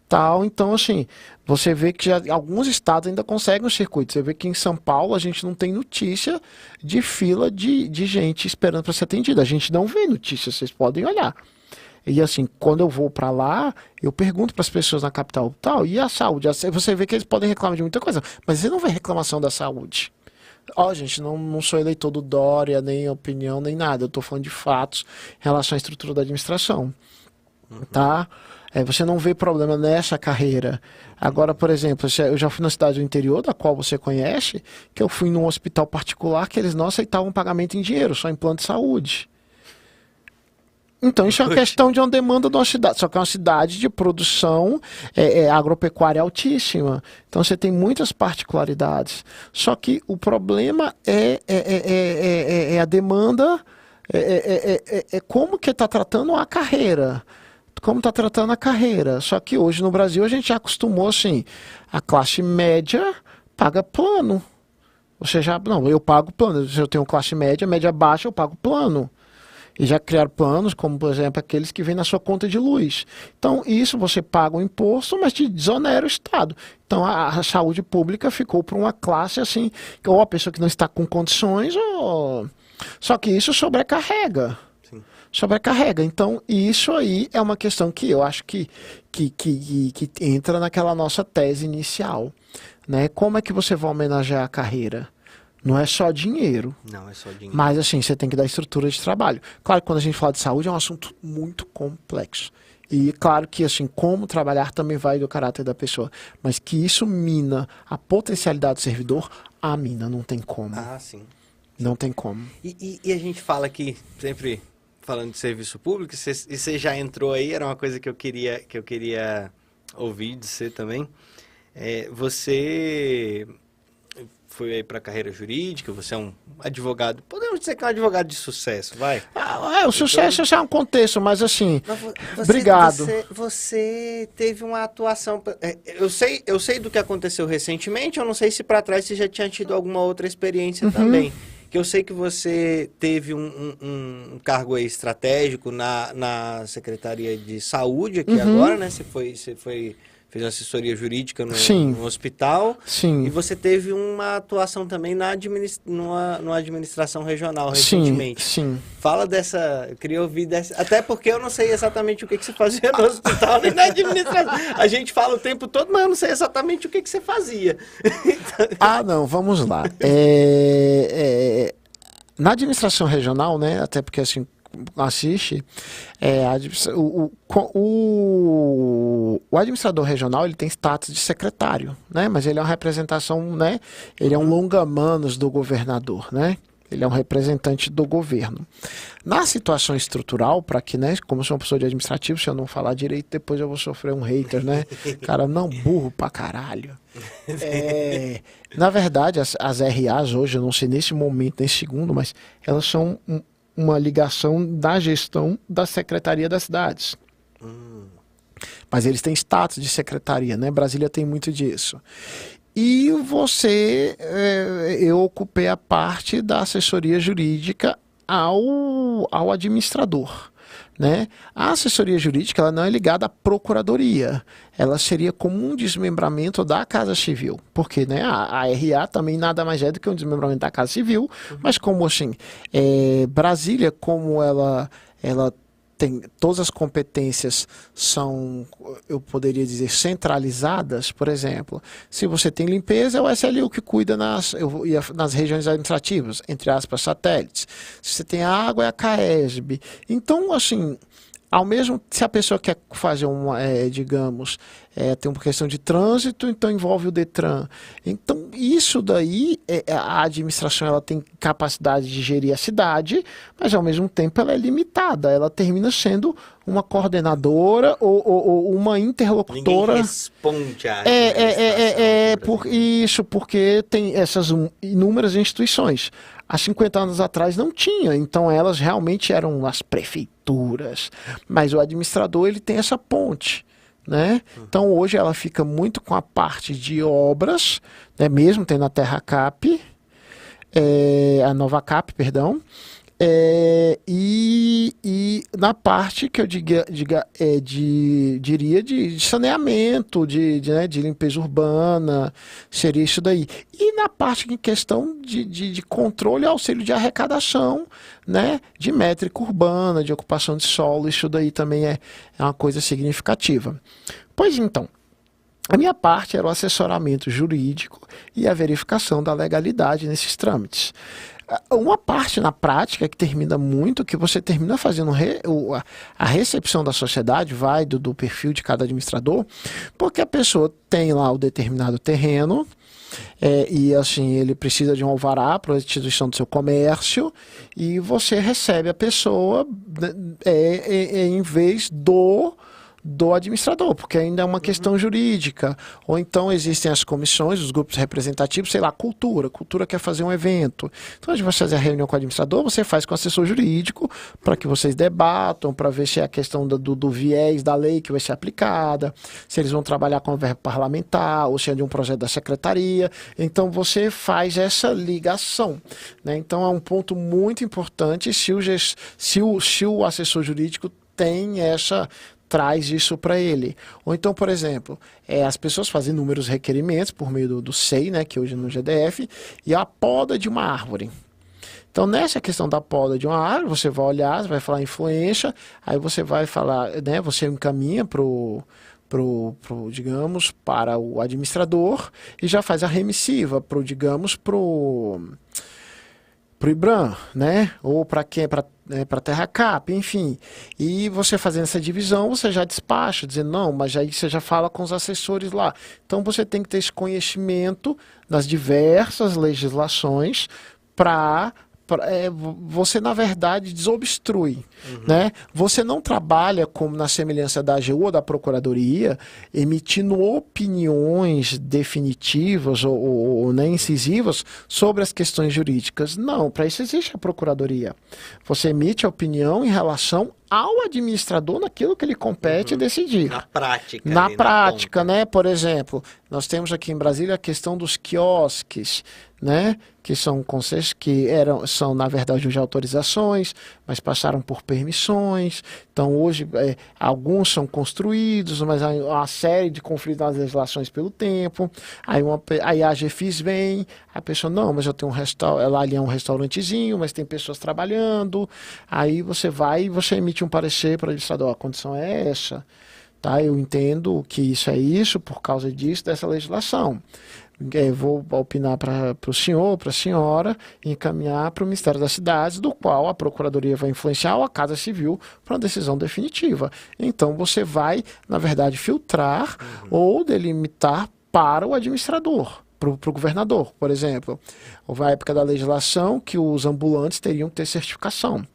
tal. Então, assim, você vê que já, alguns estados ainda conseguem o circuito. Você vê que em São Paulo a gente não tem notícia de fila de, de gente esperando para ser atendida. A gente não vê notícia, vocês podem olhar. E assim, quando eu vou para lá, eu pergunto para as pessoas na capital, tal, e a saúde? Você vê que eles podem reclamar de muita coisa, mas você não vê reclamação da saúde. Ó, gente, não, não sou eleitor do Dória, nem opinião, nem nada. Eu tô falando de fatos em relação à estrutura da administração. Tá? É, você não vê problema nessa carreira. Agora, por exemplo, eu já fui na cidade do interior, da qual você conhece, que eu fui num hospital particular que eles não aceitavam pagamento em dinheiro, só em plano de saúde. Então, isso é uma questão de uma demanda de uma cidade. Só que é uma cidade de produção é, é, agropecuária altíssima. Então, você tem muitas particularidades. Só que o problema é, é, é, é, é- é a demanda, é, é- é- é- é como que está tratando a carreira. Como está tratando a carreira. Só que hoje no Brasil a gente já acostumou assim, a classe média paga plano. Você já, não, eu pago plano. Se eu tenho classe média, média baixa, eu pago plano. E já criaram planos, como por exemplo aqueles que vêm na sua conta de luz. Então, isso você paga o imposto, mas te desonera o Estado. Então, a, a saúde pública ficou para uma classe assim, ou a pessoa que não está com condições, ou... só que isso sobrecarrega. Sobrecarrega. Então, isso aí é uma questão que eu acho que, que, que, que entra naquela nossa tese inicial. Né? Como é que você vai homenagear a carreira? Não é só dinheiro. Não é só dinheiro. Mas assim, você tem que dar estrutura de trabalho. Claro que quando a gente fala de saúde é um assunto muito complexo. E claro que assim, como trabalhar também vai do caráter da pessoa. Mas que isso mina a potencialidade do servidor, a mina, não tem como. Ah, sim. Não tem como. E, e, e a gente fala aqui, sempre falando de serviço público, e você já entrou aí, era uma coisa que eu queria, que eu queria ouvir de você também. É, você foi aí para a carreira jurídica, você é um advogado, podemos dizer que é um advogado de sucesso, vai? Ah, é, o sucesso então, é um contexto, mas assim, você, obrigado. Você, você, teve uma atuação, é, eu sei, eu sei do que aconteceu recentemente, eu não sei se para trás você já tinha tido alguma outra experiência uhum. também. Que eu sei que você teve um, um, um cargo estratégico na, na Secretaria de Saúde aqui uhum. agora, né? Você foi, você foi fez assessoria jurídica no, no, hospital. Sim. E você teve uma atuação também na administ numa, numa administração regional recentemente. Sim. Fala dessa. Eu queria ouvir dessa. Até porque eu não sei exatamente o que, que você fazia no hospital nem na administração. A gente fala o tempo todo, mas eu não sei exatamente o que, que você fazia. ah, não, vamos lá. É, é, na administração regional, né? Até porque assim, assiste, é, o, o, o, administrador regional ele tem status de secretário, né? Mas ele é uma representação, né? Ele é um longa-manos do governador, né? Ele é um representante do governo. Na situação estrutural, para que, né, como eu sou uma pessoa de administrativo, se eu não falar direito, depois eu vou sofrer um hater, né? Cara, não, burro pra caralho. É, na verdade, as, as RAs hoje, eu não sei nesse momento, nesse segundo, mas elas são um, uma ligação da gestão da Secretaria das Cidades. Hum. Mas eles têm status de secretaria, né? Brasília tem muito disso. E você, é, eu ocupei a parte da assessoria jurídica ao, ao administrador. Né? A assessoria jurídica ela não é ligada à procuradoria, ela seria como um desmembramento da Casa Civil, porque né, a, a RA também nada mais é do que um desmembramento da Casa Civil, uhum. mas como assim, é, Brasília, como ela, ela tem todas as competências são, eu poderia dizer, centralizadas, por exemplo, se você tem limpeza, é o SLU que cuida nas, eu nas regiões administrativas, entre aspas, satélites. Se você tem água, é a CAESB. Então, assim, ao mesmo se a pessoa quer fazer uma, é, digamos, é, tem uma questão de trânsito, então envolve o Detran. Então isso daí, é, é, a administração ela tem capacidade de gerir a cidade, mas ao mesmo tempo ela é limitada. Ela termina sendo uma coordenadora ou, ou, ou uma interlocutora. Ninguém responde a é, é, é, é, é por isso, porque tem essas inúmeras instituições há 50 anos atrás não tinha, então elas realmente eram as prefeituras, mas o administrador ele tem essa ponte. Né? Então hoje ela fica muito com a parte de obras, né? mesmo tendo a Terra Cap, é, a Nova Cap, perdão, é, e, e, na parte que eu diga, diga, é, de, diria de, de saneamento, de, de, né, de, limpeza urbana, seria isso daí. E na parte em questão de, de, de controle e auxílio de arrecadação, né, de métrica urbana, de ocupação de solo, isso daí também é, é uma coisa significativa. Pois então, a minha parte era o assessoramento jurídico e a verificação da legalidade nesses trâmites. Uma parte na prática que termina muito, que você termina fazendo re, a, recepção da sociedade, vai do, do perfil de cada administrador, porque a pessoa tem lá o determinado terreno, é, e assim, ele precisa de um alvará para a instituição do seu comércio e você recebe a pessoa né, é, é, é, em vez do do administrador, porque ainda é uma questão jurídica. Ou então existem as comissões, os grupos representativos, sei lá, cultura. Cultura quer fazer um evento. Então, antes de você fazer a reunião com o administrador, você faz com o assessor jurídico para que vocês debatam, para ver se é a questão do, do, do, viés da lei que vai ser aplicada, se eles vão trabalhar com o verbo parlamentar, ou se é de um projeto da secretaria. Então, você faz essa ligação. Né? Então, é um ponto muito importante se o, se o, se o assessor jurídico tem essa traz isso para ele. Ou então, por exemplo, é, as pessoas fazem inúmeros requerimentos por meio do, do SEI, né, que hoje é no GDF, e a poda de uma árvore. Então, nessa questão da poda de uma árvore, você vai olhar, você vai falar influência, aí você vai falar, né, você encaminha para o pro, pro, digamos, para o administrador e já faz a remissiva pro, digamos, pro pro IBRAM, né? Ou para quem para né, para Terra Cap, enfim. E você fazendo essa divisão, você já despacha, dizendo, não, mas aí você já fala com os assessores lá. Então você tem que ter esse conhecimento das diversas legislações para é, você na verdade desobstrui, uhum. né? Você não trabalha como na semelhança da AGU ou da Procuradoria, emitindo opiniões definitivas ou, ou, ou nem incisivas sobre as questões jurídicas. Não, para isso existe a Procuradoria. Você emite a opinião em relação ao administrador naquilo que ele compete uhum. decidir. Na prática. Na prática, na né? Por exemplo, nós temos aqui em Brasília a questão dos quiosques, né? Que são concessos que eram, são, na verdade, hoje autorizações, mas passaram por permissões. Então, hoje, é, alguns são construídos, mas há uma série de conflitos nas legislações pelo tempo. Aí, uma, aí a AGFIS vem, a pessoa, não, mas eu tenho um restaurante, lá ali é um restaurantezinho, mas tem pessoas trabalhando. Aí você vai e você emite um parecer para o administrador, a condição é essa. Tá? Eu entendo que isso é isso por causa disso, dessa legislação. É, vou opinar para o senhor, para a senhora, e encaminhar para o Ministério das Cidades, do qual a Procuradoria vai influenciar ou a Casa Civil para uma decisão definitiva. Então você vai, na verdade, filtrar uhum. ou delimitar para o administrador para o governador, por exemplo. Houve a época da legislação que os ambulantes teriam que ter certificação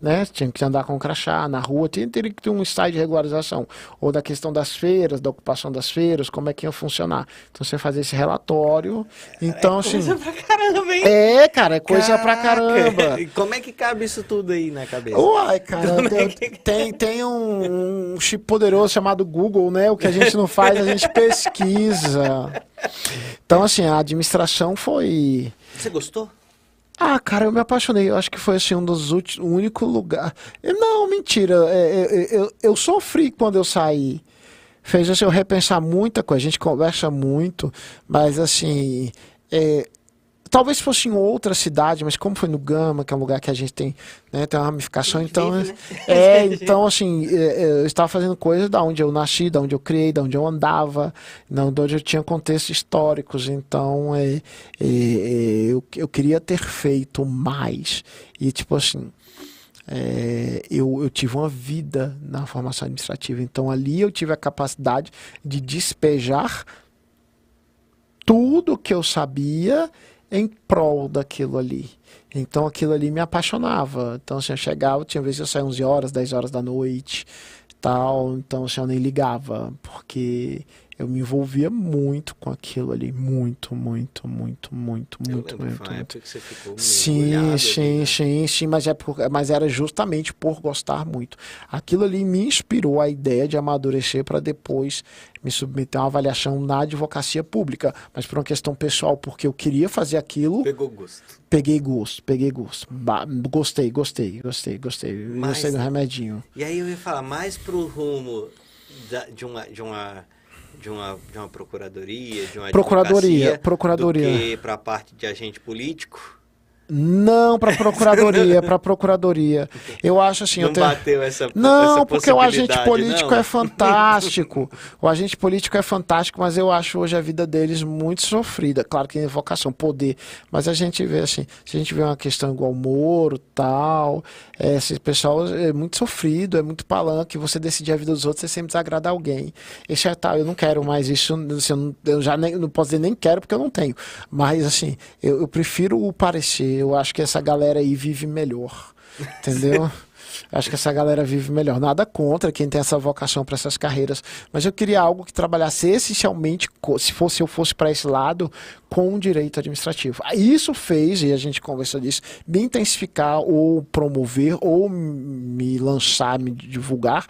né? Tinha que andar com crachá na rua, teria, teria que ter um estágio de regularização. Ou da questão das feiras, da ocupação das feiras, como é que ia funcionar. Então você fazer esse relatório. Então, é coisa assim. Pra caramba, hein? É, cara, é coisa Caraca. pra caramba. E como é que cabe isso tudo aí na cabeça? Uai, cara, tem, é que... tem, tem um, um chip poderoso chamado Google, né? O que a gente não faz, a gente pesquisa. Então, assim, a administração foi. Você gostou? Ah, cara, eu me apaixonei. Eu acho que foi assim um dos últimos, o único lugar. Não, mentira. É, é, é, eu, eu sofri quando eu saí. Fez assim, eu repensar muita coisa. A gente conversa muito, mas assim, é, Talvez fosse em outra cidade, mas como foi no Gama, que é um lugar que a gente tem, né, tem uma ramificação, então, vive, né? é, então assim, é, é, eu estava fazendo coisas da onde eu nasci, da onde eu criei, da onde eu andava, da onde eu tinha contextos históricos, então é, é, é, eu, eu queria ter feito mais e tipo assim, é, eu, eu, tive uma vida na formação administrativa. Então ali eu tive a capacidade de despejar tudo que eu sabia em prol daquilo ali. Então aquilo ali me apaixonava. Então assim, eu chegava, tinha vezes eu saía 11 horas, 10 horas da noite, tal, então assim, eu nem ligava, porque eu me envolvia muito com aquilo ali, muito, muito, muito, muito, eu muito, muito. Muito. que você ficou sim, sim, né? sim, sim, mas é por, mas era justamente por gostar muito. Aquilo ali me inspirou a ideia de amadurecer para depois me submeter a uma avaliação na advocacia pública, mas por uma questão pessoal, porque eu queria fazer aquilo. Pegou gosto. Peguei gosto, peguei gosto. Ba gostei, gostei, gostei, gostei. Mas, gostei do remedinho. E aí eu ia falar mais pro rumo da, de uma de uma de uma, de uma procuradoria, de uma procuradoria, procuradoria. do que para a parte de agente político? Não, para procuradoria, para procuradoria. Eu acho assim, não eu tenho... bateu essa Não, essa porque o agente político não. é fantástico. o agente político é fantástico, mas eu acho hoje a vida deles muito sofrida. Claro que tem vocação, poder, mas a gente vê assim, se a gente vê uma questão igual Moro, tal, é, esse pessoal é muito sofrido, é muito palanque, você decidir a vida dos outros, você sempre desagrada alguém. Esse é tal, eu não quero mais isso, assim, eu, não, eu já nem, não posso dizer nem quero porque eu não tenho. Mas assim, eu, eu prefiro o parecer eu acho que essa galera aí vive melhor. Entendeu? Acho que essa galera vive melhor. Nada contra quem tem essa vocação para essas carreiras, mas eu queria algo que trabalhasse essencialmente, se fosse eu fosse para esse lado, com o direito administrativo. Isso fez, e a gente conversou disso, me intensificar ou promover ou me lançar, me divulgar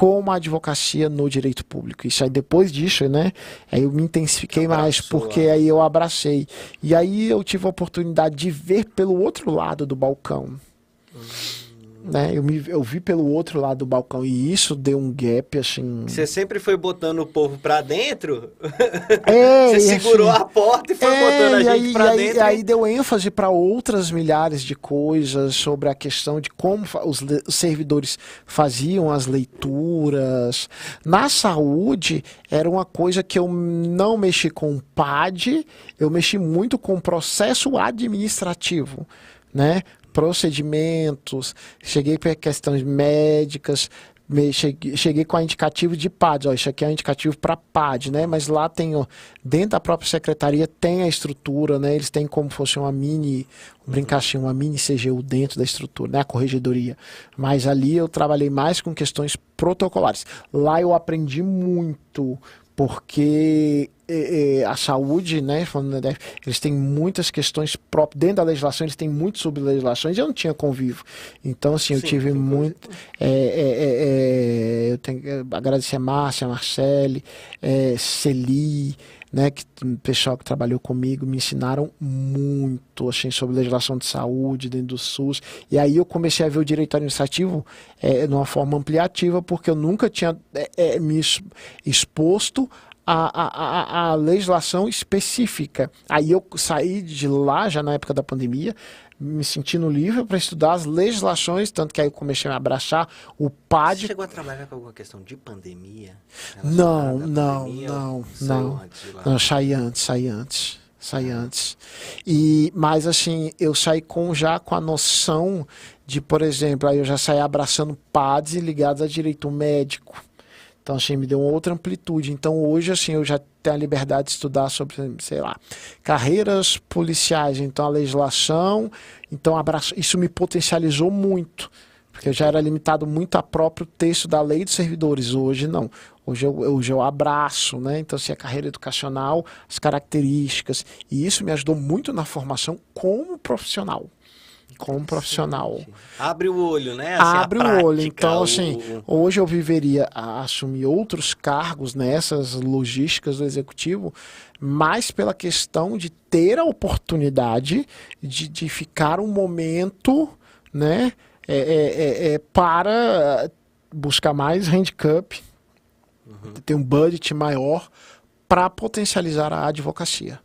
como a advocacia no direito público. Isso aí depois disso, né? Aí eu me intensifiquei mais porque aí eu abracei. E aí eu tive a oportunidade de ver pelo outro lado do balcão. Hum né? Eu, me, eu vi pelo outro lado do balcão e isso deu um gap, assim... Você sempre foi botando o povo pra dentro? É, Você segurou assim, a porta e foi é, botando a gente aí, pra e dentro? E aí deu ênfase para outras milhares de coisas sobre a questão de como os, os servidores faziam as leituras. Na saúde, era uma coisa que eu não mexi com PAD, eu mexi muito com processo administrativo né? Procedimentos, cheguei para questões médicas, cheguei, cheguei, com a indicativo de PAD, ó, isso aqui é um indicativo para PAD, né? Mas lá tem, ó, dentro da própria secretaria tem a estrutura, né? Eles têm como fosse uma mini, um brincar assim, uma mini CGU dentro da estrutura, né? A corregedoria. Mas ali eu trabalhei mais com questões protocolares. Lá eu aprendi muito, porque é, é, a saúde, né, da eles têm muitas questões próprias, dentro da legislação eles têm muito sobre legislações, eu não tinha convívio. Então, assim, eu Sim, tive muito... É, é, é, eu tenho que agradecer a Márcia, a Marcele, Celi, né, que o pessoal que trabalhou comigo me ensinaram muito assim, sobre legislação de saúde dentro do SUS. E aí eu comecei a ver o direito administrativo é, de uma forma ampliativa, porque eu nunca tinha é, é, me exposto a, a, a, legislação específica. Aí eu saí de lá, já na época da pandemia, me sentindo livre para estudar as legislações, tanto que aí eu comecei a abraçar o PAD. Você chegou a trabalhar com alguma questão de pandemia? Não, não, pandemia, não, não. Não, saí antes, saí antes. Saí antes. E, mas assim, eu saí com já com a noção de, por exemplo, aí eu já saí abraçando PADs ligados a direito médico então, assim, me deu outra amplitude. Então, hoje, assim, eu já tenho a liberdade de estudar sobre, sei lá, carreiras policiais. Então, a legislação. Então, abraço, isso me potencializou muito. Porque eu já era limitado muito a próprio texto da lei dos servidores. Hoje, não. Hoje eu, hoje eu abraço, né? Então, assim, a carreira educacional, as características. E isso me ajudou muito na formação como profissional como profissional. Abre o olho, né? Assim, Abre prática, o olho. Então, assim, o... hoje eu viveria a assumir outros cargos nessas logísticas do executivo, mais pela questão de ter a oportunidade de, de ficar um momento, né? É, é, é, é para buscar mais handicap, uhum. ter um budget maior para potencializar a advocacia.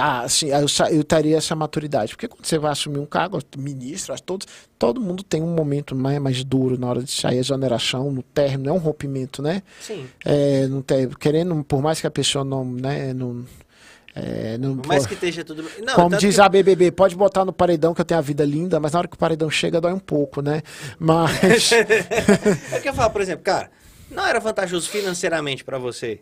Ah, assim, eu, eu teria essa maturidade. Porque quando você vai assumir um cargo, ministro, todos, todo mundo tem um momento mais, mais duro na hora de sair a exoneração, no término, é um rompimento, né? Sim. É, não tem, querendo, por mais que a pessoa não. Né, não é, não, por mais que esteja tudo. Não, como diz que... a BBB, pode botar no paredão que eu tenho a vida linda, mas na hora que o paredão chega dói um pouco, né? Mas. é que eu falo, por exemplo, cara, não era vantajoso financeiramente para você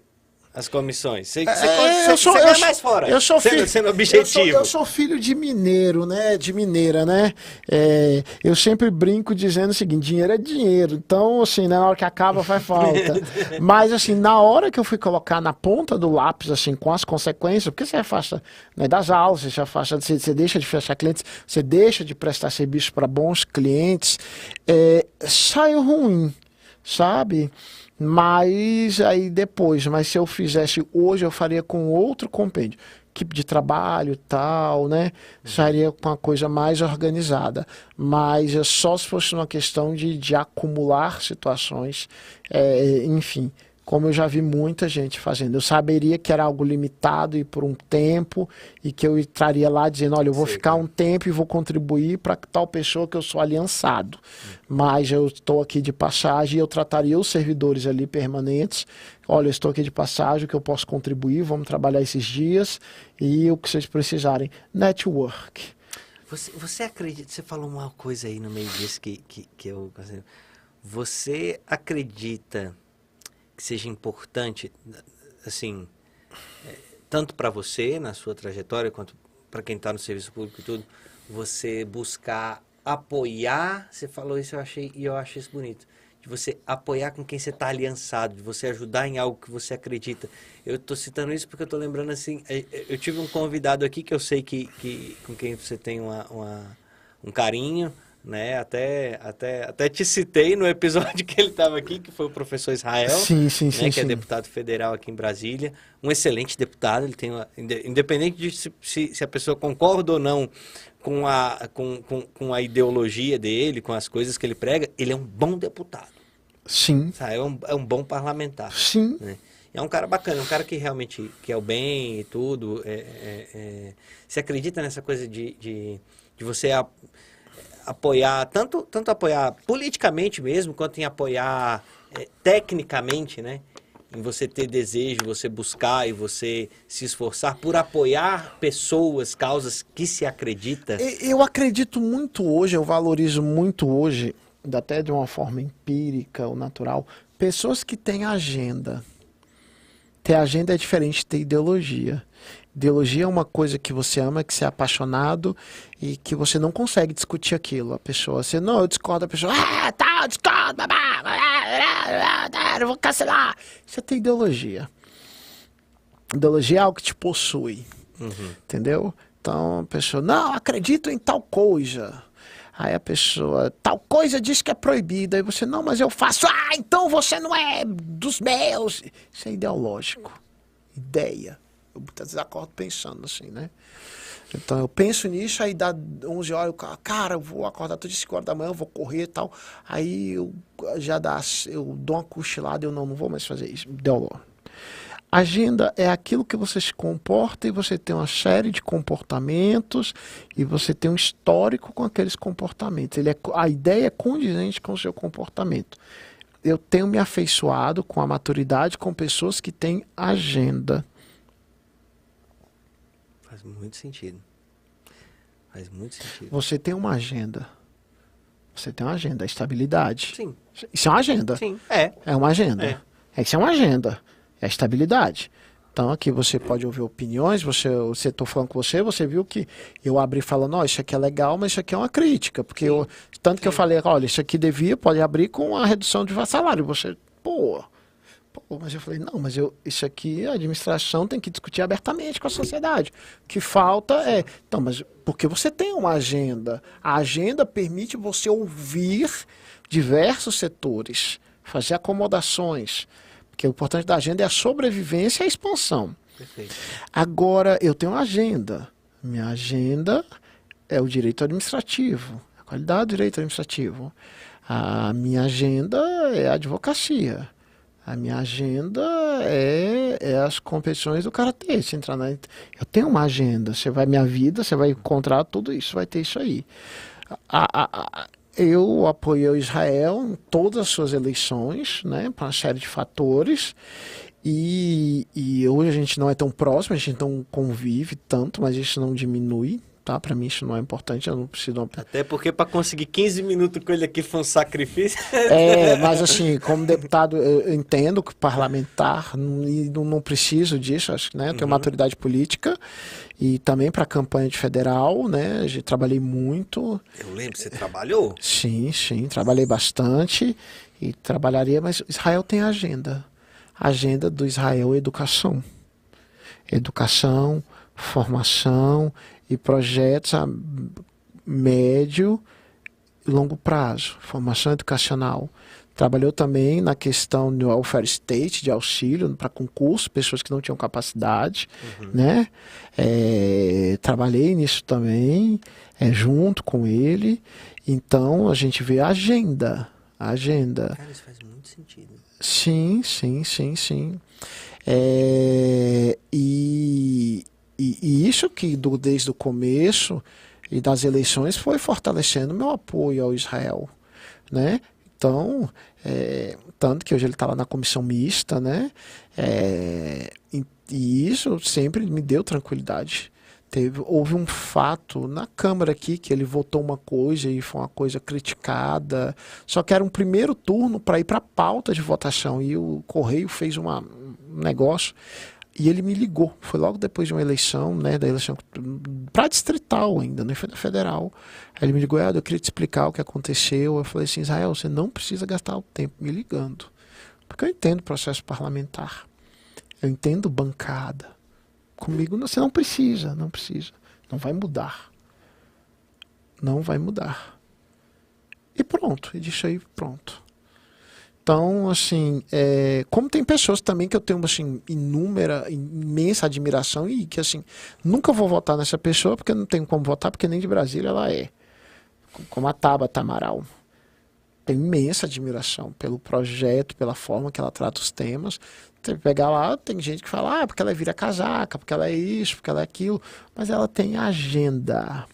as comissões. Você, você, é, eu sou, você eu mais fora. Eu sou filho, sendo, objetivo. Eu sou, eu sou, filho de mineiro, né? De mineira, né? É, eu sempre brinco dizendo o seguinte: dinheiro é dinheiro. Então, assim, na hora que acaba faz falta. Mas, assim, na hora que eu fui colocar na ponta do lápis, assim, com as consequências, porque você afasta né, das aulas, você afasta, você, você deixa de fechar clientes, você deixa de prestar serviço para bons clientes, é, saiu ruim, sabe? Mas aí depois, mas se eu fizesse hoje, eu faria com outro compêndio. Equipe de trabalho tal, né? Sairia com uma coisa mais organizada. Mas é só se fosse uma questão de, de acumular situações, é, enfim como eu já vi muita gente fazendo. Eu saberia que era algo limitado e por um tempo, e que eu estaria lá dizendo: olha, eu vou Sim. ficar um tempo e vou contribuir para tal pessoa que eu sou aliançado. Mas eu estou aqui de passagem e eu trataria os servidores ali permanentes. Olha, eu estou aqui de passagem, que eu posso contribuir, vamos trabalhar esses dias e o que vocês precisarem. Network. Você, você acredita, você falou uma coisa aí no meio disso que, que, que eu. Você acredita que seja importante, assim, é, tanto para você na sua trajetória quanto para quem está no serviço público e tudo, você buscar apoiar, você falou isso eu achei e eu achei isso bonito. De você apoiar com quem você está aliançado, de você ajudar em algo que você acredita. Eu estou citando isso porque eu estou lembrando assim, é, é, eu tive um convidado aqui que eu sei que, que com quem você tem uma, uma um carinho, né? Até, até, até te citei no episódio que ele estava aqui, que foi o professor Israel, sim, sim, né? sim, que é deputado federal aqui em Brasília, um excelente deputado. Ele tem uma, independente de se, se, se, a pessoa concorda ou não com a, com, com, com, a ideologia dele, com as coisas que ele prega, ele é um bom deputado. Sim. Sabe? É, um, é um bom parlamentar. Sim. Né? É um cara bacana, um cara que realmente quer o bem e tudo. É, é, é, você acredita nessa coisa de, de, de você apoiar, tanto, tanto apoiar politicamente mesmo, quanto em apoiar é, tecnicamente, né? Em você ter desejo, você buscar e você se esforçar por apoiar pessoas, causas que se acredita. Eu acredito muito hoje, eu valorizo muito hoje, até de uma forma empírica ou natural, pessoas que têm agenda. Ter agenda é diferente de ter ideologia. Ideologia é uma coisa que você ama, que você é apaixonado e que você não consegue discutir aquilo. A pessoa, você não, eu discordo, a pessoa, ah, tá, eu discordo, babá, eu vou cancelar. Você tem ideologia. Ideologia é algo que te possui. Uhum. Entendeu? Então a pessoa, não, acredito em tal coisa. Aí a pessoa, tal coisa diz que é proibida. Aí você, não, mas eu faço. Ah, então você não é dos meus. Isso é ideológico. Ideia. Eu muitas vezes acordo pensando assim, né? Então eu penso nisso, aí dá 11 horas, eu, cara, eu vou acordar todas 5 horas da manhã, eu vou correr e tal. Aí eu já dá, eu dou uma cochilada, eu não, não vou mais fazer isso. Deu Agenda é aquilo que você se comporta e você tem uma série de comportamentos e você tem um histórico com aqueles comportamentos. Ele é, a ideia é condizente com o seu comportamento. Eu tenho me afeiçoado com a maturidade com pessoas que têm agenda. Faz muito sentido. Faz muito sentido. Você tem uma agenda. Você tem uma agenda, estabilidade. Sim. Isso é uma agenda. Sim, é. É uma agenda. É. é isso é uma agenda. É estabilidade. Então aqui você pode ouvir opiniões, você, você tô falando com você, você viu que eu abri falando, ó, isso aqui é legal, mas isso aqui é uma crítica, porque eu, tanto Sim. que eu falei, olha, isso aqui devia, pode abrir com a redução de salário. Você, pô, Pô, mas eu falei, não, mas eu, isso aqui a administração tem que discutir abertamente com a sociedade. O que falta é. Então, mas porque você tem uma agenda. A agenda permite você ouvir diversos setores, fazer acomodações. Porque o importante da agenda é a sobrevivência e a expansão. Perfeito. Agora, eu tenho uma agenda. Minha agenda é o direito administrativo, a qualidade do direito administrativo. A minha agenda é a advocacia. A minha agenda é, é as competições do karatê. Se entrar na, eu tenho uma agenda. Você vai minha vida, você vai encontrar tudo isso, vai ter isso aí. A, a, a, eu apoiei Israel em todas as suas eleições, né, para uma série de fatores. E, e hoje a gente não é tão próximo, a gente não convive tanto, mas isso não diminui tá? Para mim isso não é importante, eu não preciso... Até porque para conseguir 15 minutos com ele aqui foi um sacrifício. É, mas assim, como deputado, eu entendo que parlamentar, e não, não preciso disso, acho que né, eu tenho uhum. maturidade política e também para a campanha de federal, né? Eu trabalhei muito. Eu lembro, você trabalhou? Sim, sim, trabalhei bastante e trabalharia, mas Israel tem agenda. Agenda do Israel é educação. Educação, formação e projetos a médio e longo prazo, formação educacional. Trabalhou também na questão do welfare state, de auxílio para concurso, pessoas que não tinham capacidade, uhum. né? É, trabalhei nisso também, é, junto com ele. Então, a gente vê a agenda, a agenda. Cara, isso faz muito sentido. Sim, sim, sim, sim. É, e, e, e isso que do, desde o começo e das eleições foi fortalecendo meu apoio ao Israel, né? Então, é, tanto que hoje ele está lá na comissão mista, né? É, e, e, isso sempre me deu tranquilidade. Teve, houve um fato na Câmara aqui que ele votou uma coisa e foi uma coisa criticada. Só que era um primeiro turno para ir para a pauta de votação e o Correio fez uma, um negócio E ele me ligou, foi logo depois de uma eleição, né, da eleição para distrital ainda, não foi da federal. Aí ele me ligou, eu queria te explicar o que aconteceu. Eu falei assim, Israel, você não precisa gastar o tempo me ligando, porque eu entendo o processo parlamentar, eu entendo bancada. Comigo você não precisa, não precisa, não vai mudar, não vai mudar. E pronto, e aí, pronto. Então, assim, é, como tem pessoas também que eu tenho, assim, inúmera, imensa admiração e que, assim, nunca vou votar nessa pessoa porque não tenho como votar, porque nem de Brasília ela é. Como a Tabata Amaral. Tenho imensa admiração pelo projeto, pela forma que ela trata os temas. Você pegar lá, tem gente que fala, ah, porque ela vira casaca, porque ela é isso, porque ela é aquilo. Mas ela tem agenda.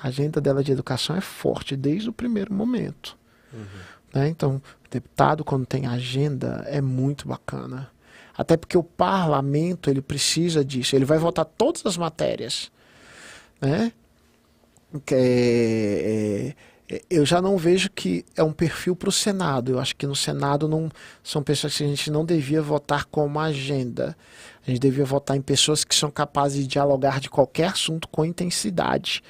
A agenda dela de educação é forte desde o primeiro momento. Uhum. Né? Então, deputado, quando tem agenda, é muito bacana. Até porque o parlamento ele precisa disso. Ele vai votar todas as matérias. Né? É, é, eu já não vejo que é um perfil para o Senado. Eu acho que no Senado não são pessoas que a gente não devia votar como agenda. A gente devia votar em pessoas que são capazes de dialogar de qualquer assunto com intensidade.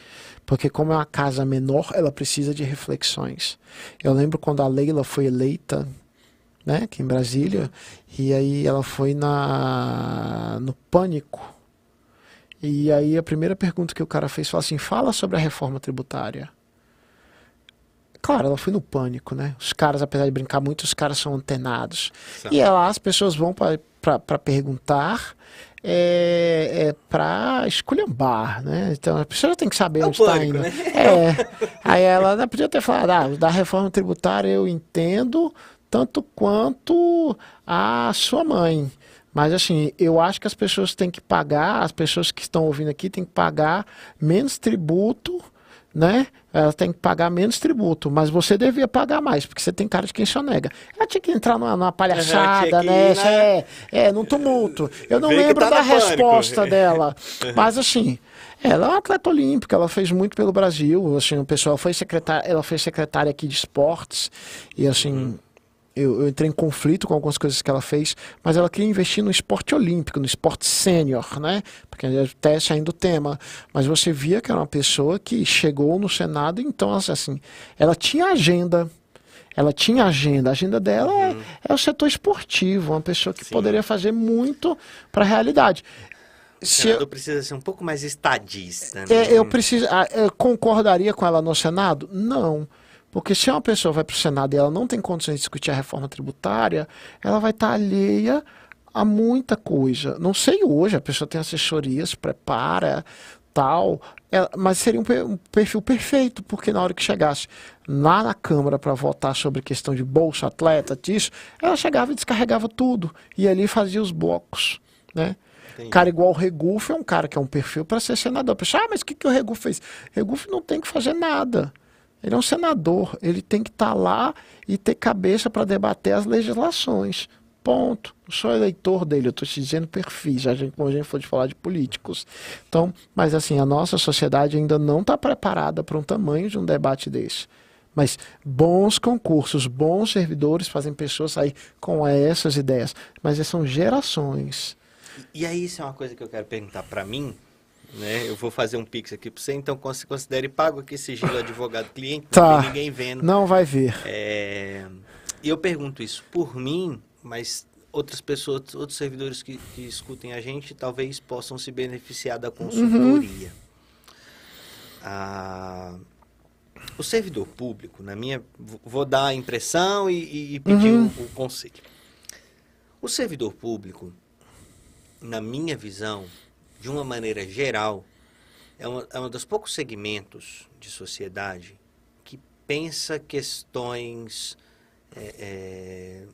Porque como é uma casa menor, ela precisa de reflexões. Eu lembro quando a Leila foi eleita, né, aqui em Brasília, e aí ela foi na no pânico. E aí a primeira pergunta que o cara fez foi assim: "Fala sobre a reforma tributária". Claro, ela foi no pânico, né? Os caras, apesar de brincar muito, os caras são antenados. Certo. E lá as pessoas vão para perguntar é, é para esculhambar, né? Então a pessoa tem que saber é onde está indo. Né? É. Aí ela podia ter falado, ah, da reforma tributária eu entendo tanto quanto a sua mãe. Mas assim, eu acho que as pessoas têm que pagar, as pessoas que estão ouvindo aqui têm que pagar menos tributo né? Ela tem que pagar menos tributo, mas você devia pagar mais, porque você tem cara de quem sonega. Ela tinha que entrar numa, numa palhaçada, né? Ir, né? É, é, num tumulto. Eu não lembro tá da resposta dela, mas assim, ela é uma atleta olímpica, ela fez muito pelo Brasil, assim, o pessoal foi secretária, ela foi secretária aqui de esportes, e assim, uhum eu, eu, entrei em conflito com algumas coisas que ela fez, mas ela queria investir no esporte olímpico, no esporte sênior, né? Porque até saindo do tema. Mas você via que era uma pessoa que chegou no Senado, então, assim, ela tinha agenda. Ela tinha agenda. A agenda dela é, uhum. é, é, o setor esportivo, uma pessoa que Sim. poderia fazer muito para a realidade. O Senado eu, precisa ser um pouco mais estadista. Né? É, eu preciso, ah, eu concordaria com ela no Senado? Não. Porque se uma pessoa vai para o Senado e ela não tem condições de discutir a reforma tributária, ela vai estar tá alheia a muita coisa. Não sei hoje, a pessoa tem assessoria, se prepara, tal, ela, mas seria um, um, perfil perfeito, porque na hora que chegasse lá na Câmara para votar sobre questão de bolsa atleta, disso, ela chegava e descarregava tudo, e ali fazia os blocos, né? Entendi. Cara igual o Regufo é um cara que é um perfil para ser senador. Pessoal, ah, mas o que, que o Regufo fez? Regufo não tem que fazer nada. Ele é um senador, ele tem que estar tá lá e ter cabeça para debater as legislações. Ponto. Não sou eleitor dele, eu estou te dizendo perfis, a gente, como a gente for de falar de políticos. Então, mas assim, a nossa sociedade ainda não está preparada para um tamanho de um debate desse. Mas bons concursos, bons servidores fazem pessoas sair com essas ideias. Mas são gerações. E aí, isso é uma coisa que eu quero perguntar para mim, né? Eu vou fazer um pix aqui para você, então considere pago aqui sigilo advogado-cliente, tá. ninguém vendo. Não vai ver. É... E eu pergunto isso por mim, mas outras pessoas, outros servidores que, que escutem a gente, talvez possam se beneficiar da consultoria. Uhum. Ah, o servidor público, na minha, vou dar a impressão e, e pedir uhum. o, o conselho. O servidor público, na minha visão, de uma maneira geral, é, uma, é um dos poucos segmentos de sociedade que pensa questões é, é,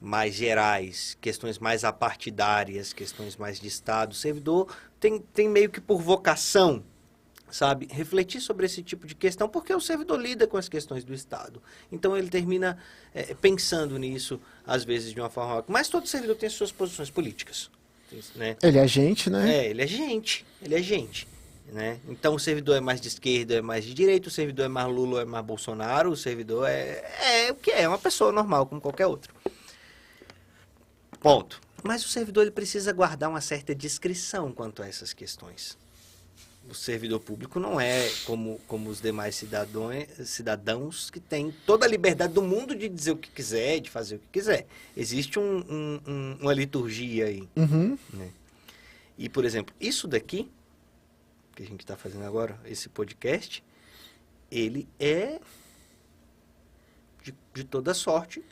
mais gerais, questões mais apartidárias, questões mais de Estado. O servidor tem, tem meio que por vocação, sabe, refletir sobre esse tipo de questão, porque o servidor lida com as questões do Estado. Então ele termina é, pensando nisso, às vezes, de uma forma. Mas todo servidor tem suas posições políticas. Né? Ele é gente, né? É, ele é gente. Ele é gente. Né? Então o servidor é mais de esquerda, é mais de direita, o servidor é mais Lula, é mais Bolsonaro, o servidor é, é o que é, é uma pessoa normal, como qualquer outro. Ponto. Mas o servidor ele precisa guardar uma certa discrição quanto a essas questões. O servidor público não é como, como os demais cidadãos, cidadãos que têm toda a liberdade do mundo de dizer o que quiser, de fazer o que quiser. Existe um, um, um, uma liturgia aí. Uhum. Né? E, por exemplo, isso daqui, que a gente está fazendo agora, esse podcast, ele é, de, de toda sorte,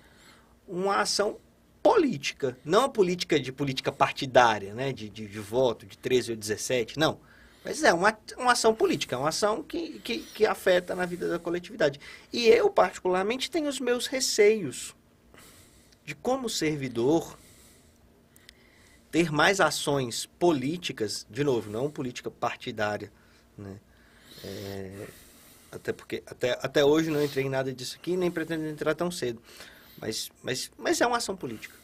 uma ação política. Não a política de política partidária, né? de, de, de voto, de 13 ou 17, não. Mas é uma, uma ação política, é uma ação que, que, que afeta na vida da coletividade. E eu, particularmente, tenho os meus receios de como servidor ter mais ações políticas, de novo, não política partidária, né? É, até porque até, até hoje não entrei em nada disso aqui, nem pretendo entrar tão cedo. Mas, mas, mas é uma ação política.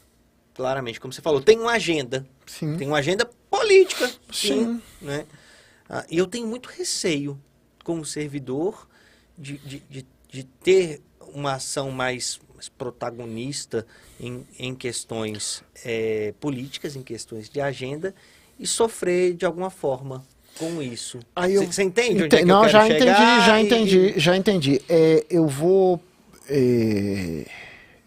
Claramente, como você falou, tem uma agenda. Sim. Tem uma agenda política. Sim. Sim né? Ah, e eu tenho muito receio, como servidor, de, de, de, de ter uma ação mais, mais protagonista em, em questões é, políticas, em questões de agenda, e sofrer de alguma forma com isso. Aí eu- Você entende Ente- é não, já entendi, já e- entendi, já entendi. É, eu vou. é,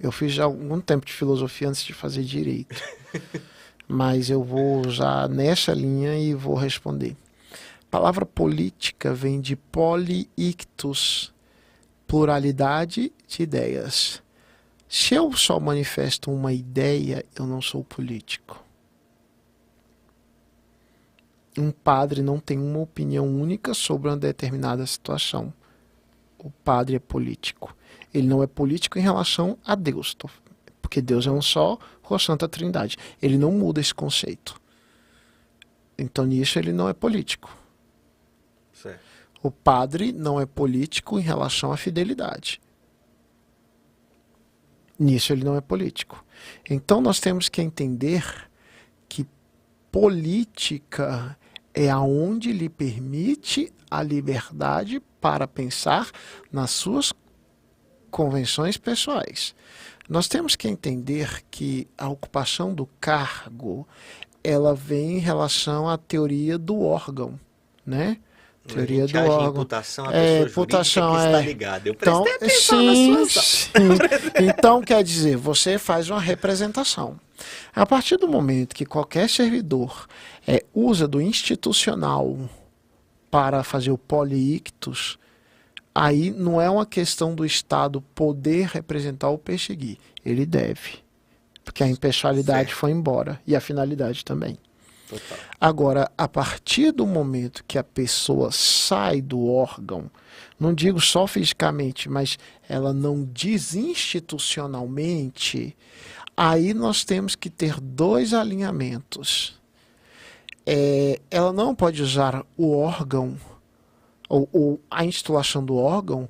eu fiz já algum tempo de filosofia antes de fazer direito. Mas eu vou usar nessa linha e vou responder. Palavra política vem de polyictus, pluralidade de ideias. Se eu só manifesto uma ideia, eu não sou político. Um padre não tem uma opinião única sobre uma determinada situação. O padre é político. Ele não é político em relação a Deus, porque Deus é um só, ou a Santa Trindade. Ele não muda esse conceito. Então, nisso, ele não é político. O padre não é político em relação à fidelidade. Nisso ele não é político. Então nós temos que entender que política é aonde lhe permite a liberdade para pensar nas suas convenções pessoais. Nós temos que entender que a ocupação do cargo ela vem em relação à teoria do órgão, né? Teoria do órgão. imputação, a É, imputação, que está é. ligada. Eu Então, sim, sim. Então, quer dizer, você faz uma representação. A partir do momento que qualquer servidor é, usa do institucional para fazer o poliictus, aí não é uma questão do Estado poder representar ou perseguir. Ele deve. Porque a impessoalidade Certo. foi embora. E a finalidade também. Total. Agora, a partir do momento que a pessoa sai do órgão, não digo só fisicamente, mas ela não desinstitucionalmente, aí nós temos que ter dois alinhamentos. É, ela não pode usar o órgão ou, ou a instituição do órgão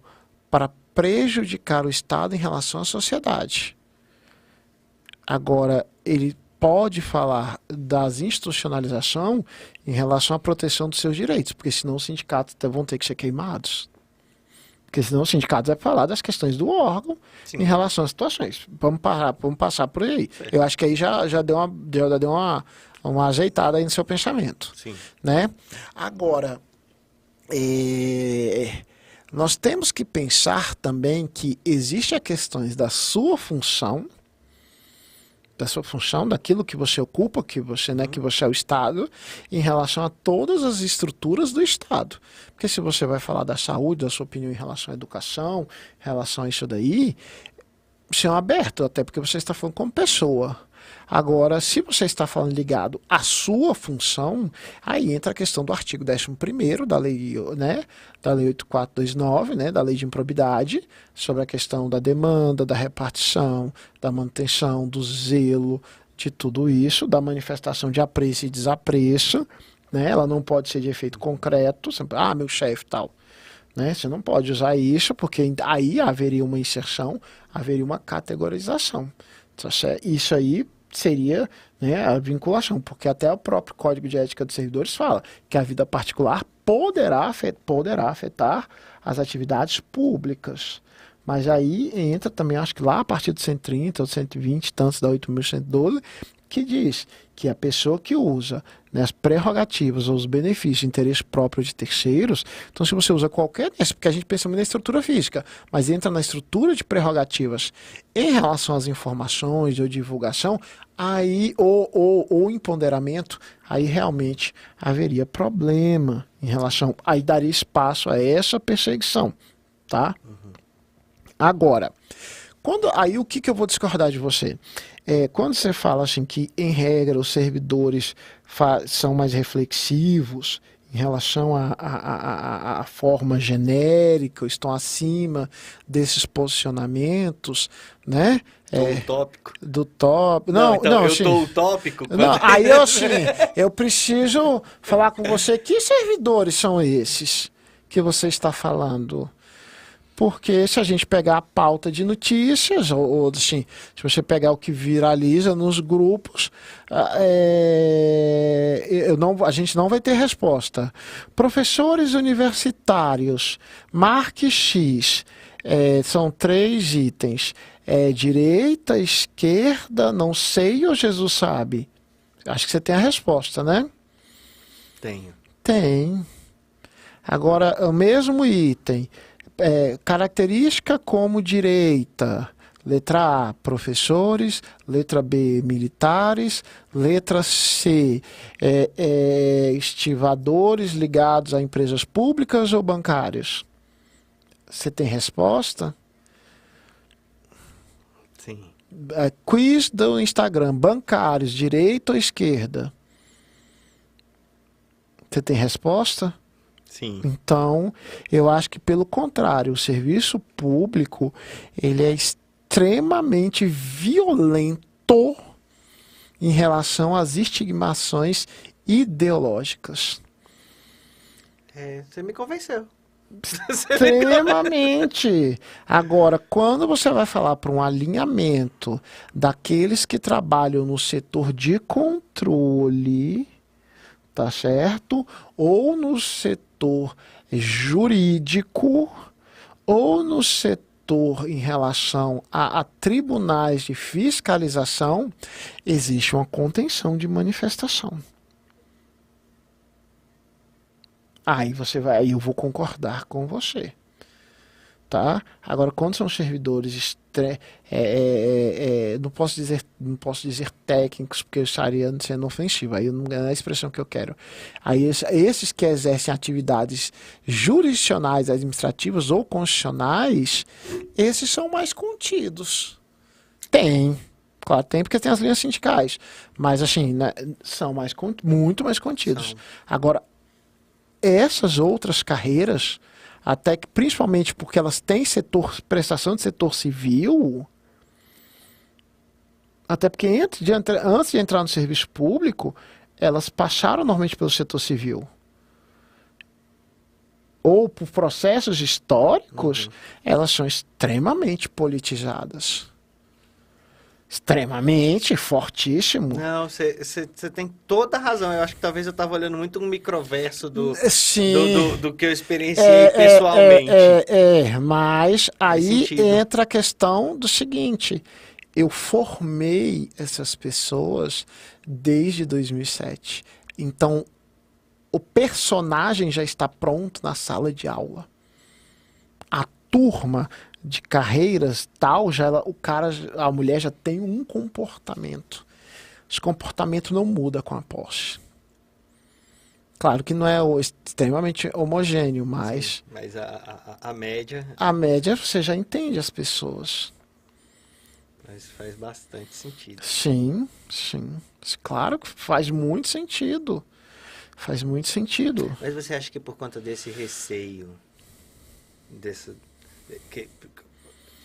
para prejudicar o Estado em relação à sociedade. Agora, ele pode falar das institucionalização em relação à proteção dos seus direitos, porque senão os sindicatos vão ter que ser queimados. Porque senão os sindicatos vai falar das questões do órgão Sim. em relação às situações. Vamos parar, vamos passar por aí. Eu acho que aí já, já deu, uma, já deu uma, uma ajeitada aí no seu pensamento Sim. né? Agora, é, nós temos que pensar também que existe a questões da sua função, da sua função, daquilo que você ocupa, que você, né, que você é o Estado, em relação a todas as estruturas do Estado. Porque se você vai falar da saúde, da sua opinião em relação à educação, em relação a isso daí, você é um aberto, até porque você está falando como pessoa. Agora, se você está falando ligado à sua função, aí entra a questão do artigo 11º da lei, né, da lei 8429, né, da lei de improbidade, sobre a questão da demanda, da repartição, da manutenção, do zelo, de tudo isso, da manifestação de apreço e desapreço, né, ela não pode ser de efeito concreto, sempre, ah, meu chefe tal, né? Você não pode usar isso, porque aí haveria uma inserção, haveria uma categorização. Tá? Isso aí seria né, a vinculação, porque até o próprio Código de Ética dos Servidores fala que a vida particular poderá, afe- poderá afetar as atividades públicas. Mas aí entra também, acho que lá a partir do 130 ou 120, tantos da 8.112, que diz que a pessoa que usa né, as prerrogativas ou os benefícios interesse próprio de terceiros, então se você usa qualquer porque a gente pensa muito na estrutura física, mas entra na estrutura de prerrogativas em relação às informações ou divulgação, aí ou, ou, ou empoderamento, aí realmente haveria problema em relação, aí daria espaço a essa perseguição, tá? Uhum. Agora, quando, aí o que, que eu vou discordar de você? É, quando você fala assim que, em regra, os servidores são mais reflexivos em relação à forma genérica, estão acima desses posicionamentos, né? É, utópico. Do tópico. Não, não, então, não eu assim, tô utópico. Quando... Não, aí eu assim, eu preciso falar com você que servidores são esses que você está falando. Porque se a gente pegar a pauta de notícias, ou, ou assim, se você pegar o que viraliza nos grupos, ah, é, eu não, a gente não vai ter resposta. Professores universitários, marque X, é, são três itens. É, direita, esquerda, não sei ou Jesus sabe? Acho que você tem a resposta, né? Tenho. Tem. Agora, o mesmo item é, característica como direita. Letra A, professores. Letra B, militares. Letra C, é, é, estivadores ligados a empresas públicas ou bancárias? Você tem resposta? Sim. É, quiz do Instagram, bancários, direita ou esquerda? Você tem resposta? Sim. Então, eu acho que pelo contrário, o serviço público, ele é extremamente violento em relação às estigmações ideológicas. É, você me convenceu. Extremamente. Agora, quando você vai falar para um alinhamento daqueles que trabalham no setor de controle, tá certo? Ou no setor jurídico, ou no setor em relação a, a, tribunais de fiscalização, existe uma contenção de manifestação. Aí você vai, aí eu vou concordar com você tá? Agora, quando são servidores é, é, é, é, não posso dizer não posso dizer técnicos porque eu estaria sendo ofensivo. Aí não é a expressão que eu quero. Aí esses que exercem atividades jurisdicionais administrativas ou constitucionais esses são mais contidos. Tem. Claro tem porque tem as linhas sindicais. Mas assim né, são mais muito mais contidos. Agora essas outras carreiras até que principalmente porque elas têm setor prestação de setor civil, até porque antes de, entrar, antes de entrar no serviço público, elas passaram normalmente pelo setor civil. Ou por processos históricos, uhum. elas são extremamente politizadas extremamente fortíssimo. Não, você tem toda a razão. Eu acho que talvez eu estava olhando muito um microverso do, do, do, do, que eu experienciei é, é pessoalmente. É, é, é mas aí entra a questão do seguinte: eu formei essas pessoas desde 2007. Então, o personagem já está pronto na sala de aula. A turma de carreiras tal, já ela, o cara, a mulher já tem um comportamento. Esse comportamento não muda com a posse. Claro que não é extremamente homogêneo, mas. Sim, mas a, a, a, média. A média você já entende as pessoas. Mas faz bastante sentido. Sim, sim. Claro que faz muito sentido. Faz muito sentido. Mas você acha que por conta desse receio, desse, que,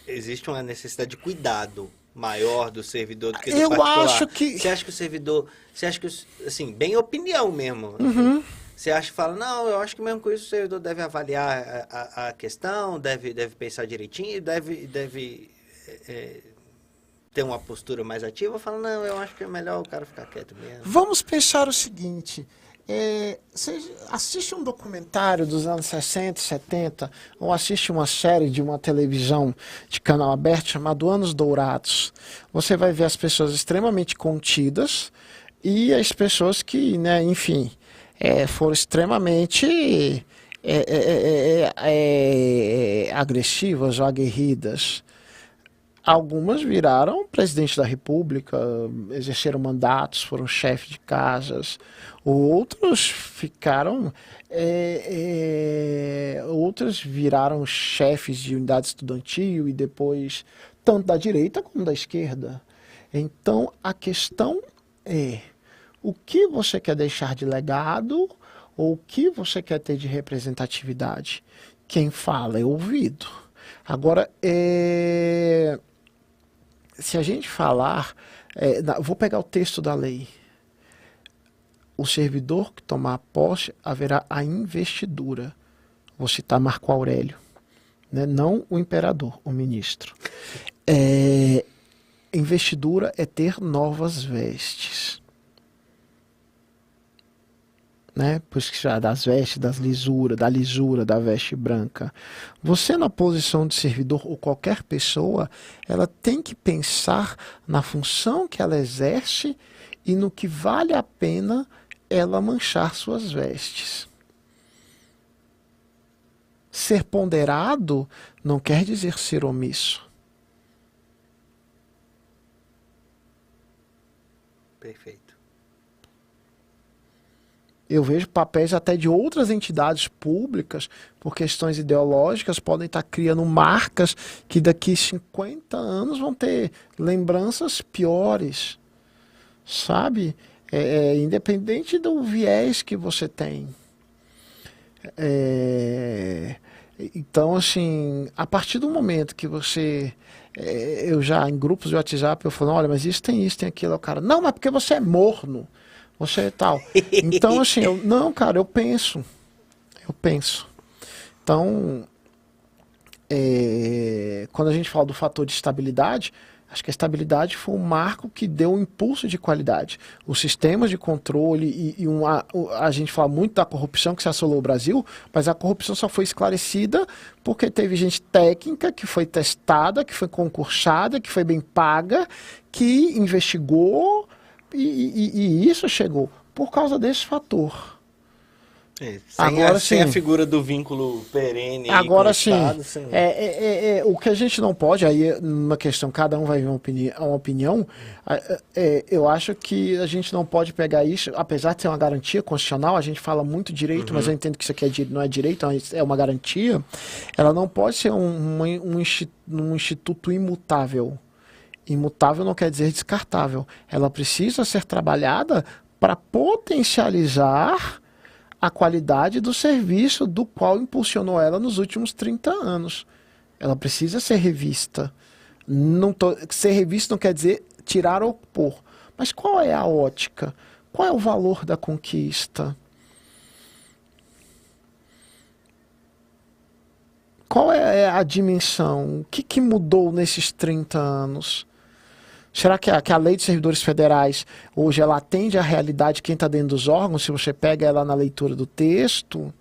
existe uma necessidade de cuidado maior do servidor do que do eu particular. acho que você acha que o servidor você acha que assim bem opinião mesmo uhum. você acha que fala não eu acho que mesmo com isso o servidor deve avaliar a, a, a questão deve deve pensar direitinho e deve deve é, ter uma postura mais ativa fala não eu acho que é melhor o cara ficar quieto mesmo vamos pensar o seguinte É, você assiste um documentário dos anos 60, 70, ou assiste uma série de uma televisão de canal aberto chamado Anos Dourados. Você vai ver as pessoas extremamente contidas e as pessoas que, né, enfim, é, foram extremamente é, é, é, é agressivas ou aguerridas. Algumas viraram presidente da República, exerceram mandatos, foram chefes de casas. Outros ficaram. É, é, outros viraram chefes de unidade estudantil e depois, tanto da direita como da esquerda. Então a questão é: o que você quer deixar de legado ou o que você quer ter de representatividade? Quem fala é ouvido. Agora, é se a gente falar, é, vou pegar o texto da lei. O servidor que tomar posse haverá a investidura. Vou citar Marco Aurélio, né? não o imperador, o ministro. É, investidura é ter novas vestes né? Já das vestes, das lisura, da lisura da veste branca. Você na posição de servidor ou qualquer pessoa, ela tem que pensar na função que ela exerce e no que vale a pena ela manchar suas vestes. Ser ponderado não quer dizer ser omisso. Perfeito eu vejo papéis até de outras entidades públicas, por questões ideológicas, podem estar criando marcas que daqui 50 anos vão ter lembranças piores, sabe? É, é, independente do viés que você tem. É, então, assim, a partir do momento que você. É, eu já, em grupos de WhatsApp, eu falo, olha, mas isso tem isso, tem aquilo. O cara, não, mas porque você é morno você é tal. Então, assim, eu, não, cara, eu penso. Eu penso. Então, é, quando a gente fala do fator de estabilidade, acho que a estabilidade foi um marco que deu um impulso de qualidade. Os sistemas de controle e, e uma, a gente fala muito da corrupção que se assolou o Brasil, mas a corrupção só foi esclarecida porque teve gente técnica que foi testada, que foi concursada, que foi bem paga, que investigou e, e, e isso chegou por causa desse fator. É, sem, agora, a, sem sim, a figura do vínculo perene. Agora sim, é, é, é, é, o que a gente não pode, aí uma questão, cada um vai ver uma opinião, uma opinião é, eu acho que a gente não pode pegar isso, apesar de ser uma garantia constitucional, a gente fala muito direito, uhum. mas eu entendo que isso aqui é, não é direito, é uma garantia, ela não pode ser um, um, um instituto imutável. Imutável não quer dizer descartável. Ela precisa ser trabalhada para potencializar a qualidade do serviço do qual impulsionou ela nos últimos 30 anos. Ela precisa ser revista. Não tô, ser revista não quer dizer tirar ou pôr. Mas qual é a ótica? Qual é o valor da conquista? Qual é a dimensão? O que, que mudou nesses 30 anos? Será que a, que a lei de servidores federais hoje ela atende à realidade de quem está dentro dos órgãos? Se você pega ela na leitura do texto,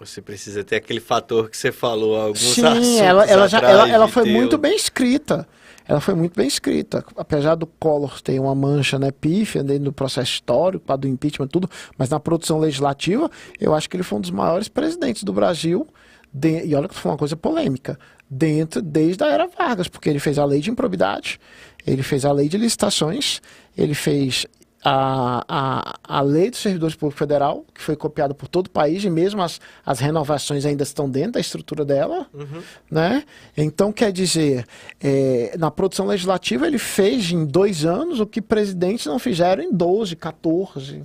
Você precisa ter aquele fator que você falou alguns Sim, ela, ela, já, ela, ela foi muito bem escrita. Ela foi muito bem escrita. Apesar do Collor ter uma mancha né, pífia dentro do processo histórico, do impeachment tudo, mas na produção legislativa, eu acho que ele foi um dos maiores presidentes do Brasil. De, e olha que foi uma coisa polêmica dentro desde a era Vargas, porque ele fez a lei de improbidade, ele fez a lei de licitações, ele fez a, a, a lei do servidores público federal, que foi copiada por todo o país, e mesmo as, as renovações ainda estão dentro da estrutura dela. Uhum. Né? Então, quer dizer, é, na produção legislativa, ele fez em dois anos o que presidentes não fizeram em 12, 14.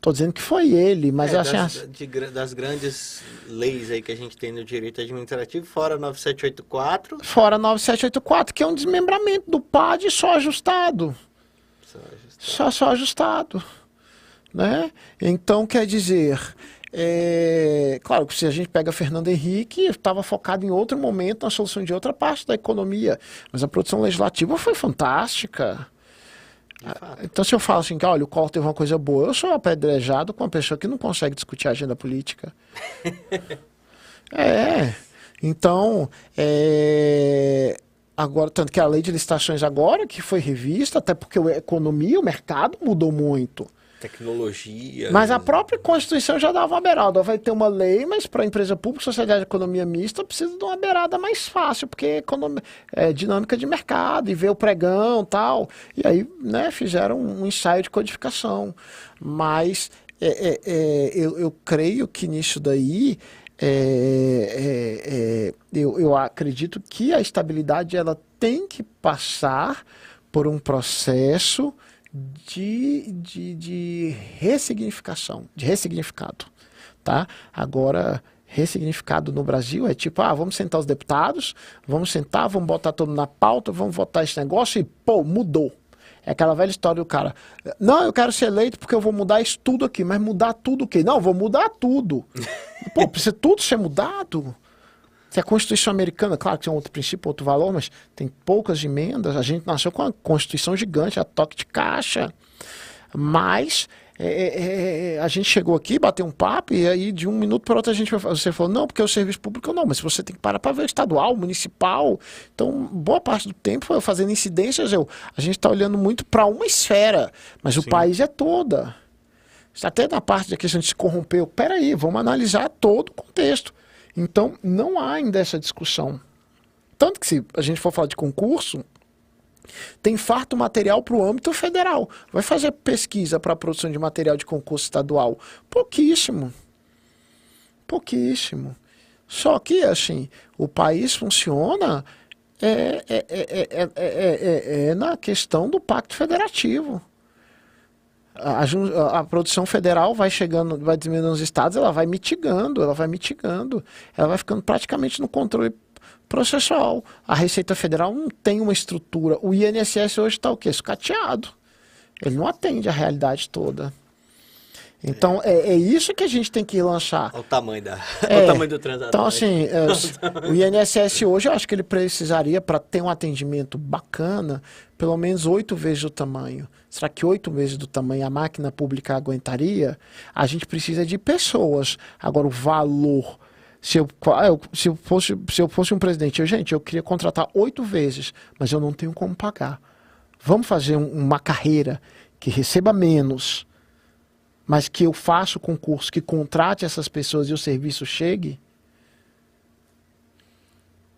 Estou dizendo que foi ele, mas é, assim, das, de, das grandes leis aí que a gente tem no direito administrativo, fora 9784. Fora 9784, que é um desmembramento do PAD só ajustado. Só ajustado. Só, só ajustado. Né? Então, quer dizer, é, claro que se a gente pega Fernando Henrique, estava focado em outro momento, na solução de outra parte da economia. Mas a produção legislativa foi fantástica. Então, se eu falo assim, que olha, o Collor teve uma coisa boa, eu sou apedrejado com uma pessoa que não consegue discutir a agenda política. é. Então, é, agora, tanto que a lei de licitações agora, que foi revista, até porque a economia, o mercado mudou muito. Tecnologia. Mas a própria Constituição já dava uma beirada. Vai ter uma lei, mas para a empresa pública, sociedade de economia mista, precisa de uma beirada mais fácil, porque é, economia, é dinâmica de mercado, e ver o pregão tal. E aí, né, fizeram um ensaio de codificação. Mas é, é, é eu, eu creio que nisso daí é, é, é, eu, eu acredito que a estabilidade ela tem que passar por um processo de, de, de ressignificação, de ressignificado. Tá? Agora, ressignificado no Brasil é tipo, ah, vamos sentar os deputados, vamos sentar, vamos botar todo na pauta, vamos votar esse negócio e, pô, mudou. É aquela velha história do cara. Não, eu quero ser eleito porque eu vou mudar isso tudo aqui. Mas mudar tudo o quê? Não, vou mudar tudo. Pô, precisa tudo ser mudado. Se a Constituição americana, claro que tem outro princípio, outro valor, mas tem poucas emendas. A gente nasceu com uma Constituição gigante, a toque de caixa. Mas é, é, é, é a gente chegou aqui, bateu um papo, e aí de um minuto para outro a gente você falou, não, porque é o serviço público não, mas você tem que parar para ver o estadual, municipal. Então, boa parte do tempo foi fazendo incidências. Eu, a gente está olhando muito para uma esfera, mas Sim. o país é toda. Até na parte da questão de se corromper, peraí, vamos analisar todo o contexto. Então, não há ainda essa discussão. Tanto que, se a gente for falar de concurso, tem farto material para o âmbito federal. Vai fazer pesquisa para a produção de material de concurso estadual? Pouquíssimo. Pouquíssimo. Só que, assim, o país funciona é, é, é, é, é na questão do pacto federativo a, a, produção federal vai chegando, vai diminuindo nos estados, ela vai mitigando, ela vai mitigando, ela vai ficando praticamente no controle processual. A Receita Federal não tem uma estrutura. O INSS hoje está o quê? Escateado. Ele não atende a realidade toda. Então, é, é, isso que a gente tem que lançar. O tamanho, da, é, o tamanho do transator. Então, assim, é, o INSS hoje, eu acho que ele precisaria, para ter um atendimento bacana, pelo menos oito vezes o tamanho. Será que oito vezes do tamanho a máquina pública aguentaria? A gente precisa de pessoas. Agora, o valor. Se eu, se eu, fosse, se eu fosse um presidente, eu, gente, eu queria contratar oito vezes, mas eu não tenho como pagar. Vamos fazer um, uma carreira que receba menos mas que eu faça o concurso, que contrate essas pessoas e o serviço chegue?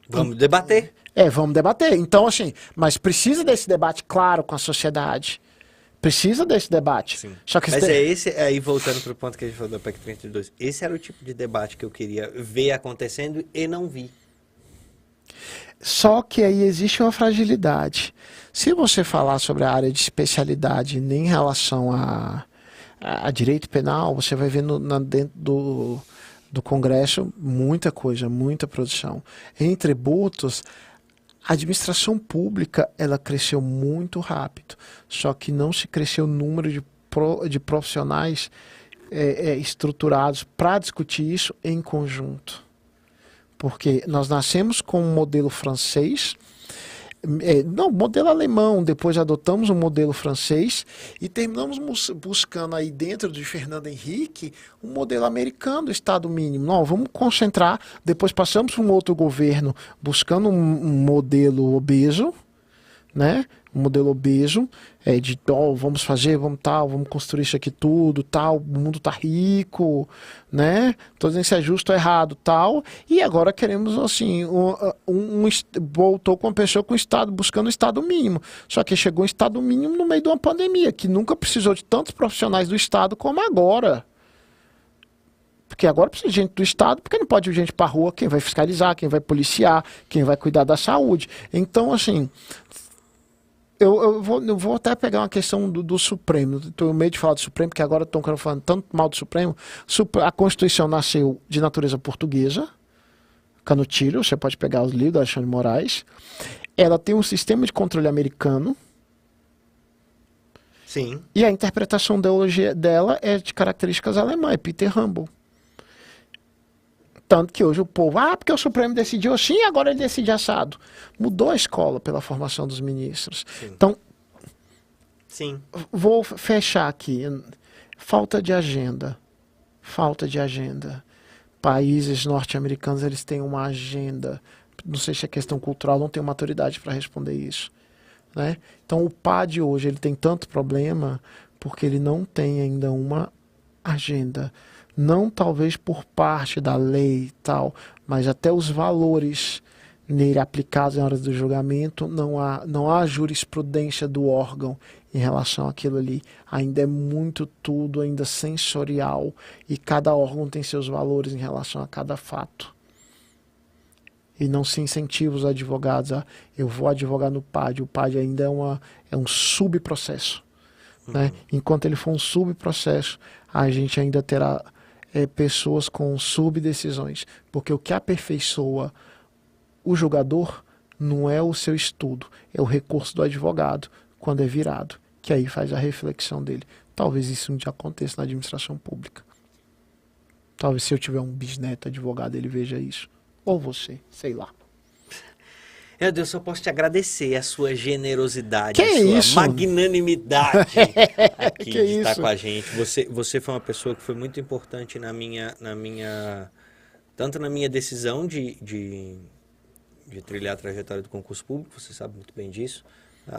Vamos debater. É, vamos debater. Então, assim, mas precisa desse debate claro com a sociedade. Precisa desse debate. Sim. Só que mas é esse, aí voltando para o ponto que a gente falou da PEC 32, esse era o tipo de debate que eu queria ver acontecendo e não vi. Só que aí existe uma fragilidade. Se você falar sobre a área de especialidade em relação a a, direito penal, você vai ver no, na, dentro do, do Congresso muita coisa, muita produção. Em tributos, a administração pública ela cresceu muito rápido, só que não se cresceu o número de, pro, de profissionais é, é, estruturados para discutir isso em conjunto. Porque nós nascemos com um modelo francês, é, não, modelo alemão, depois adotamos o um modelo francês e terminamos buscando aí dentro de Fernando Henrique um modelo americano do Estado mínimo. Não, vamos concentrar, depois passamos para um outro governo buscando um, um modelo obeso, né? um modelo obeso, é, de oh, vamos fazer, vamos tal, vamos construir isso aqui tudo, tal, o mundo tá rico, né? Tô dizendo se é justo ou errado, tal. E agora queremos, assim, um, um, um, voltou com uma pessoa com o Estado, buscando o Estado mínimo. Só que chegou um Estado mínimo no meio de uma pandemia, que nunca precisou de tantos profissionais do Estado como agora. Porque agora precisa de gente do Estado, porque não pode ir gente para rua, quem vai fiscalizar, quem vai policiar, quem vai cuidar da saúde. Então, assim, eu, eu, vou, eu vou até pegar uma questão do, do Supremo. Estou meio de falar do Supremo, porque agora estão falando tanto mal do Supremo. A Constituição nasceu de natureza portuguesa, Canutilho, você pode pegar os livros do Alexandre Moraes. Ela tem um sistema de controle americano. Sim. E a interpretação dela é de características alemãs, Peter Humble. Tanto que hoje o povo, ah, porque o Supremo decidiu assim, agora ele decide assado. Mudou a escola pela formação dos ministros. Sim. Então, Sim. Vou fechar aqui. Falta de agenda. Falta de agenda. Países norte-americanos, eles têm uma agenda. Não sei se é questão cultural, não tenho maturidade para responder isso. Né? Então, o PAD hoje ele tem tanto problema porque ele não tem ainda uma agenda. Não talvez por parte da lei e tal, mas até os valores nele aplicados em horas do julgamento, não há, não há jurisprudência do órgão em relação àquilo ali. Ainda é muito tudo ainda sensorial e cada órgão tem seus valores em relação a cada fato. E não se incentiva os advogados a eu vou advogar no PAD. O PAD ainda é, uma, é um subprocesso. Uhum. Né? Enquanto ele for um subprocesso, a gente ainda terá é, pessoas com subdecisões. Porque o que aperfeiçoa o julgador não é o seu estudo, é o recurso do advogado, quando é virado, que aí faz a reflexão dele. Talvez isso dia aconteça na administração pública. Talvez se eu tiver um bisneto advogado, ele veja isso. Ou você, sei lá. Meu Deus, só posso te agradecer a sua generosidade, que a sua isso? magnanimidade aqui de estar isso? com a gente. Você, você foi uma pessoa que foi muito importante na minha, na minha tanto na minha decisão de, de, de trilhar a trajetória do concurso público, você sabe muito bem disso. A,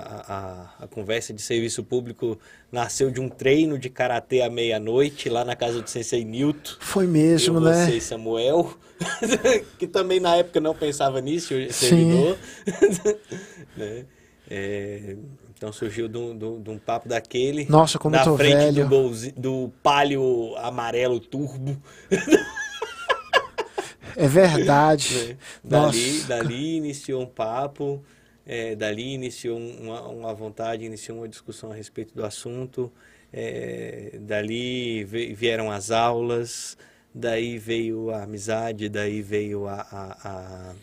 a, a conversa de serviço público nasceu de um treino de karatê à meia-noite lá na casa do Sensei Newton. Foi mesmo, eu, né? Você e Samuel, que também na época não pensava nisso, Sim. servidor. né? É, então surgiu de um, de um- de um papo daquele. Nossa, como na eu tô frente velho. Do, golzi- do palio amarelo turbo. É verdade. né? Dali, dali iniciou um papo, é, dali iniciou um- uma, uma vontade, iniciou uma discussão a respeito do assunto, é, dali vieram as aulas, daí veio a amizade, daí veio a, a, a,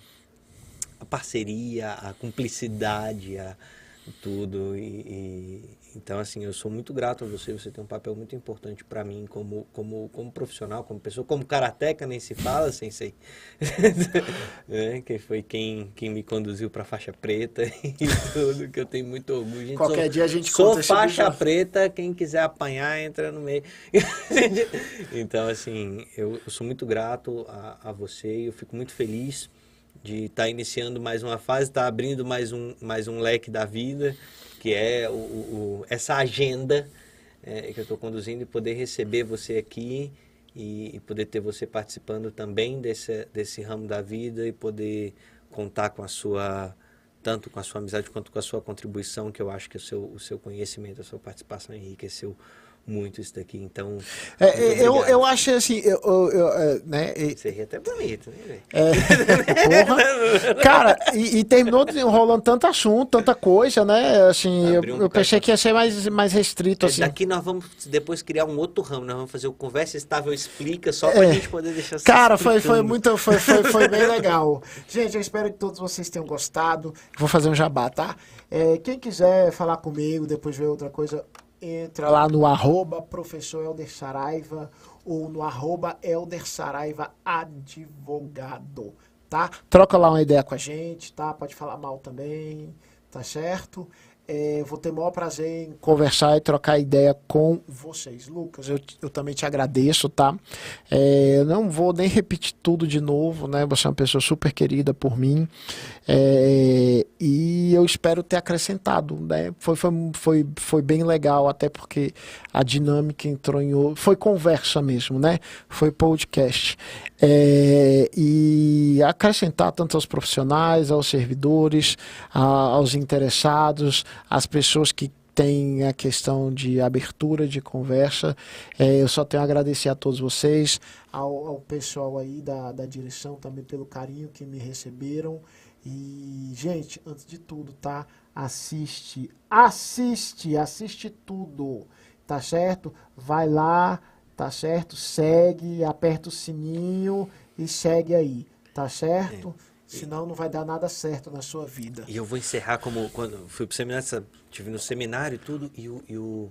a parceria, a cumplicidade, a tudo. E, e- então, assim, eu sou muito grato a você, você tem um papel muito importante para mim como, como, como profissional, como pessoa, como karateca nem se fala, sensei. né? Que foi quem, quem me conduziu para faixa preta e tudo, que eu tenho muito orgulho. Gente, Qualquer sou- dia a gente Sou conta esse faixa episódio. preta, quem quiser apanhar, entra no meio. então, assim, eu, eu sou muito grato a, a você e eu fico muito feliz de estar iniciando mais uma fase, estar abrindo mais um, mais um leque da vida, que é o, o- essa agenda é, que eu estou conduzindo e poder receber você aqui e, e poder ter você participando também desse, desse ramo da vida e poder contar com a sua tanto com a sua amizade quanto com a sua contribuição, que eu acho que o seu, o seu conhecimento, a sua participação enriqueceu muito isso daqui. Então, É, é, eu, eu achei assim, eu, eu- eu, é, né? e- Você ri até bonito, né, velho? É, porra. Cara, e, e terminou desenrolando tanto assunto, tanta coisa, né? Assim, eu, Abriu eu pensei que ia ser mais, mais restrito, assim. Daqui nós vamos depois criar um outro ramo, nós vamos fazer o Conversa Estável Explica, só pra É. gente poder deixar Cara, foi, foi muito, foi, foi, foi bem legal. Gente, eu espero que todos vocês tenham gostado. Vou fazer um jabá, tá? É, quem quiser falar comigo, depois ver outra coisa, entra lá no arroba professor Helder Saraiva ou no arroba Helder Saraiva advogado, tá? Troca lá uma ideia com a gente, tá? Pode falar mal também, tá certo? É, vou ter o maior prazer em conversar e trocar ideia com vocês. Lucas, eu, eu também te agradeço, tá? É, não vou nem repetir tudo de novo, né? Você é uma pessoa super querida por mim. É, e eu espero ter acrescentado, né? Foi, foi, foi, foi bem legal, até porque a dinâmica entrou em. Foi conversa mesmo, né? Foi podcast. É, e acrescentar tanto aos profissionais, aos servidores, a- aos interessados, às pessoas que têm a questão de abertura de conversa. É, eu só tenho a agradecer a todos vocês, ao, ao pessoal aí da, da direção também pelo carinho que me receberam. E, gente, antes de tudo, tá? Assiste, assiste, assiste tudo, tá certo? Vai lá, tá certo? Segue, aperta o sininho e segue aí, tá certo? Senão não vai dar nada certo na sua vida. E eu vou encerrar como quando fui pro seminário, tive no seminário e tudo, e, o, e, o-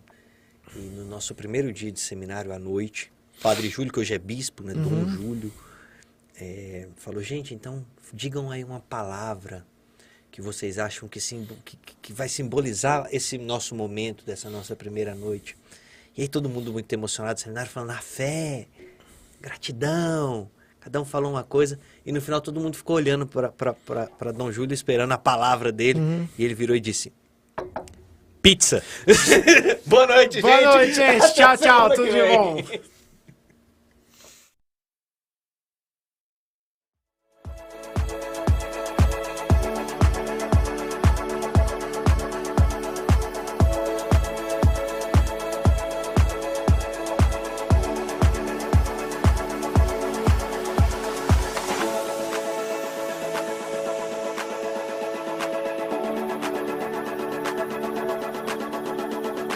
e no nosso primeiro dia de seminário à noite, Padre Júlio, que hoje é bispo, né? Dom Júlio, é, falou, gente, então digam aí uma palavra que vocês acham que, simbo- que, que vai simbolizar esse nosso momento, dessa nossa primeira noite. E aí todo mundo muito emocionado, seminário falando a fé, gratidão. Cada um falou uma coisa e no final todo mundo ficou olhando para Dom Júlio, esperando a palavra dele. E ele virou e disse: Pizza. Boa noite, Boa gente. noite, gente. Até Tchau, tchau. Tudo de bom.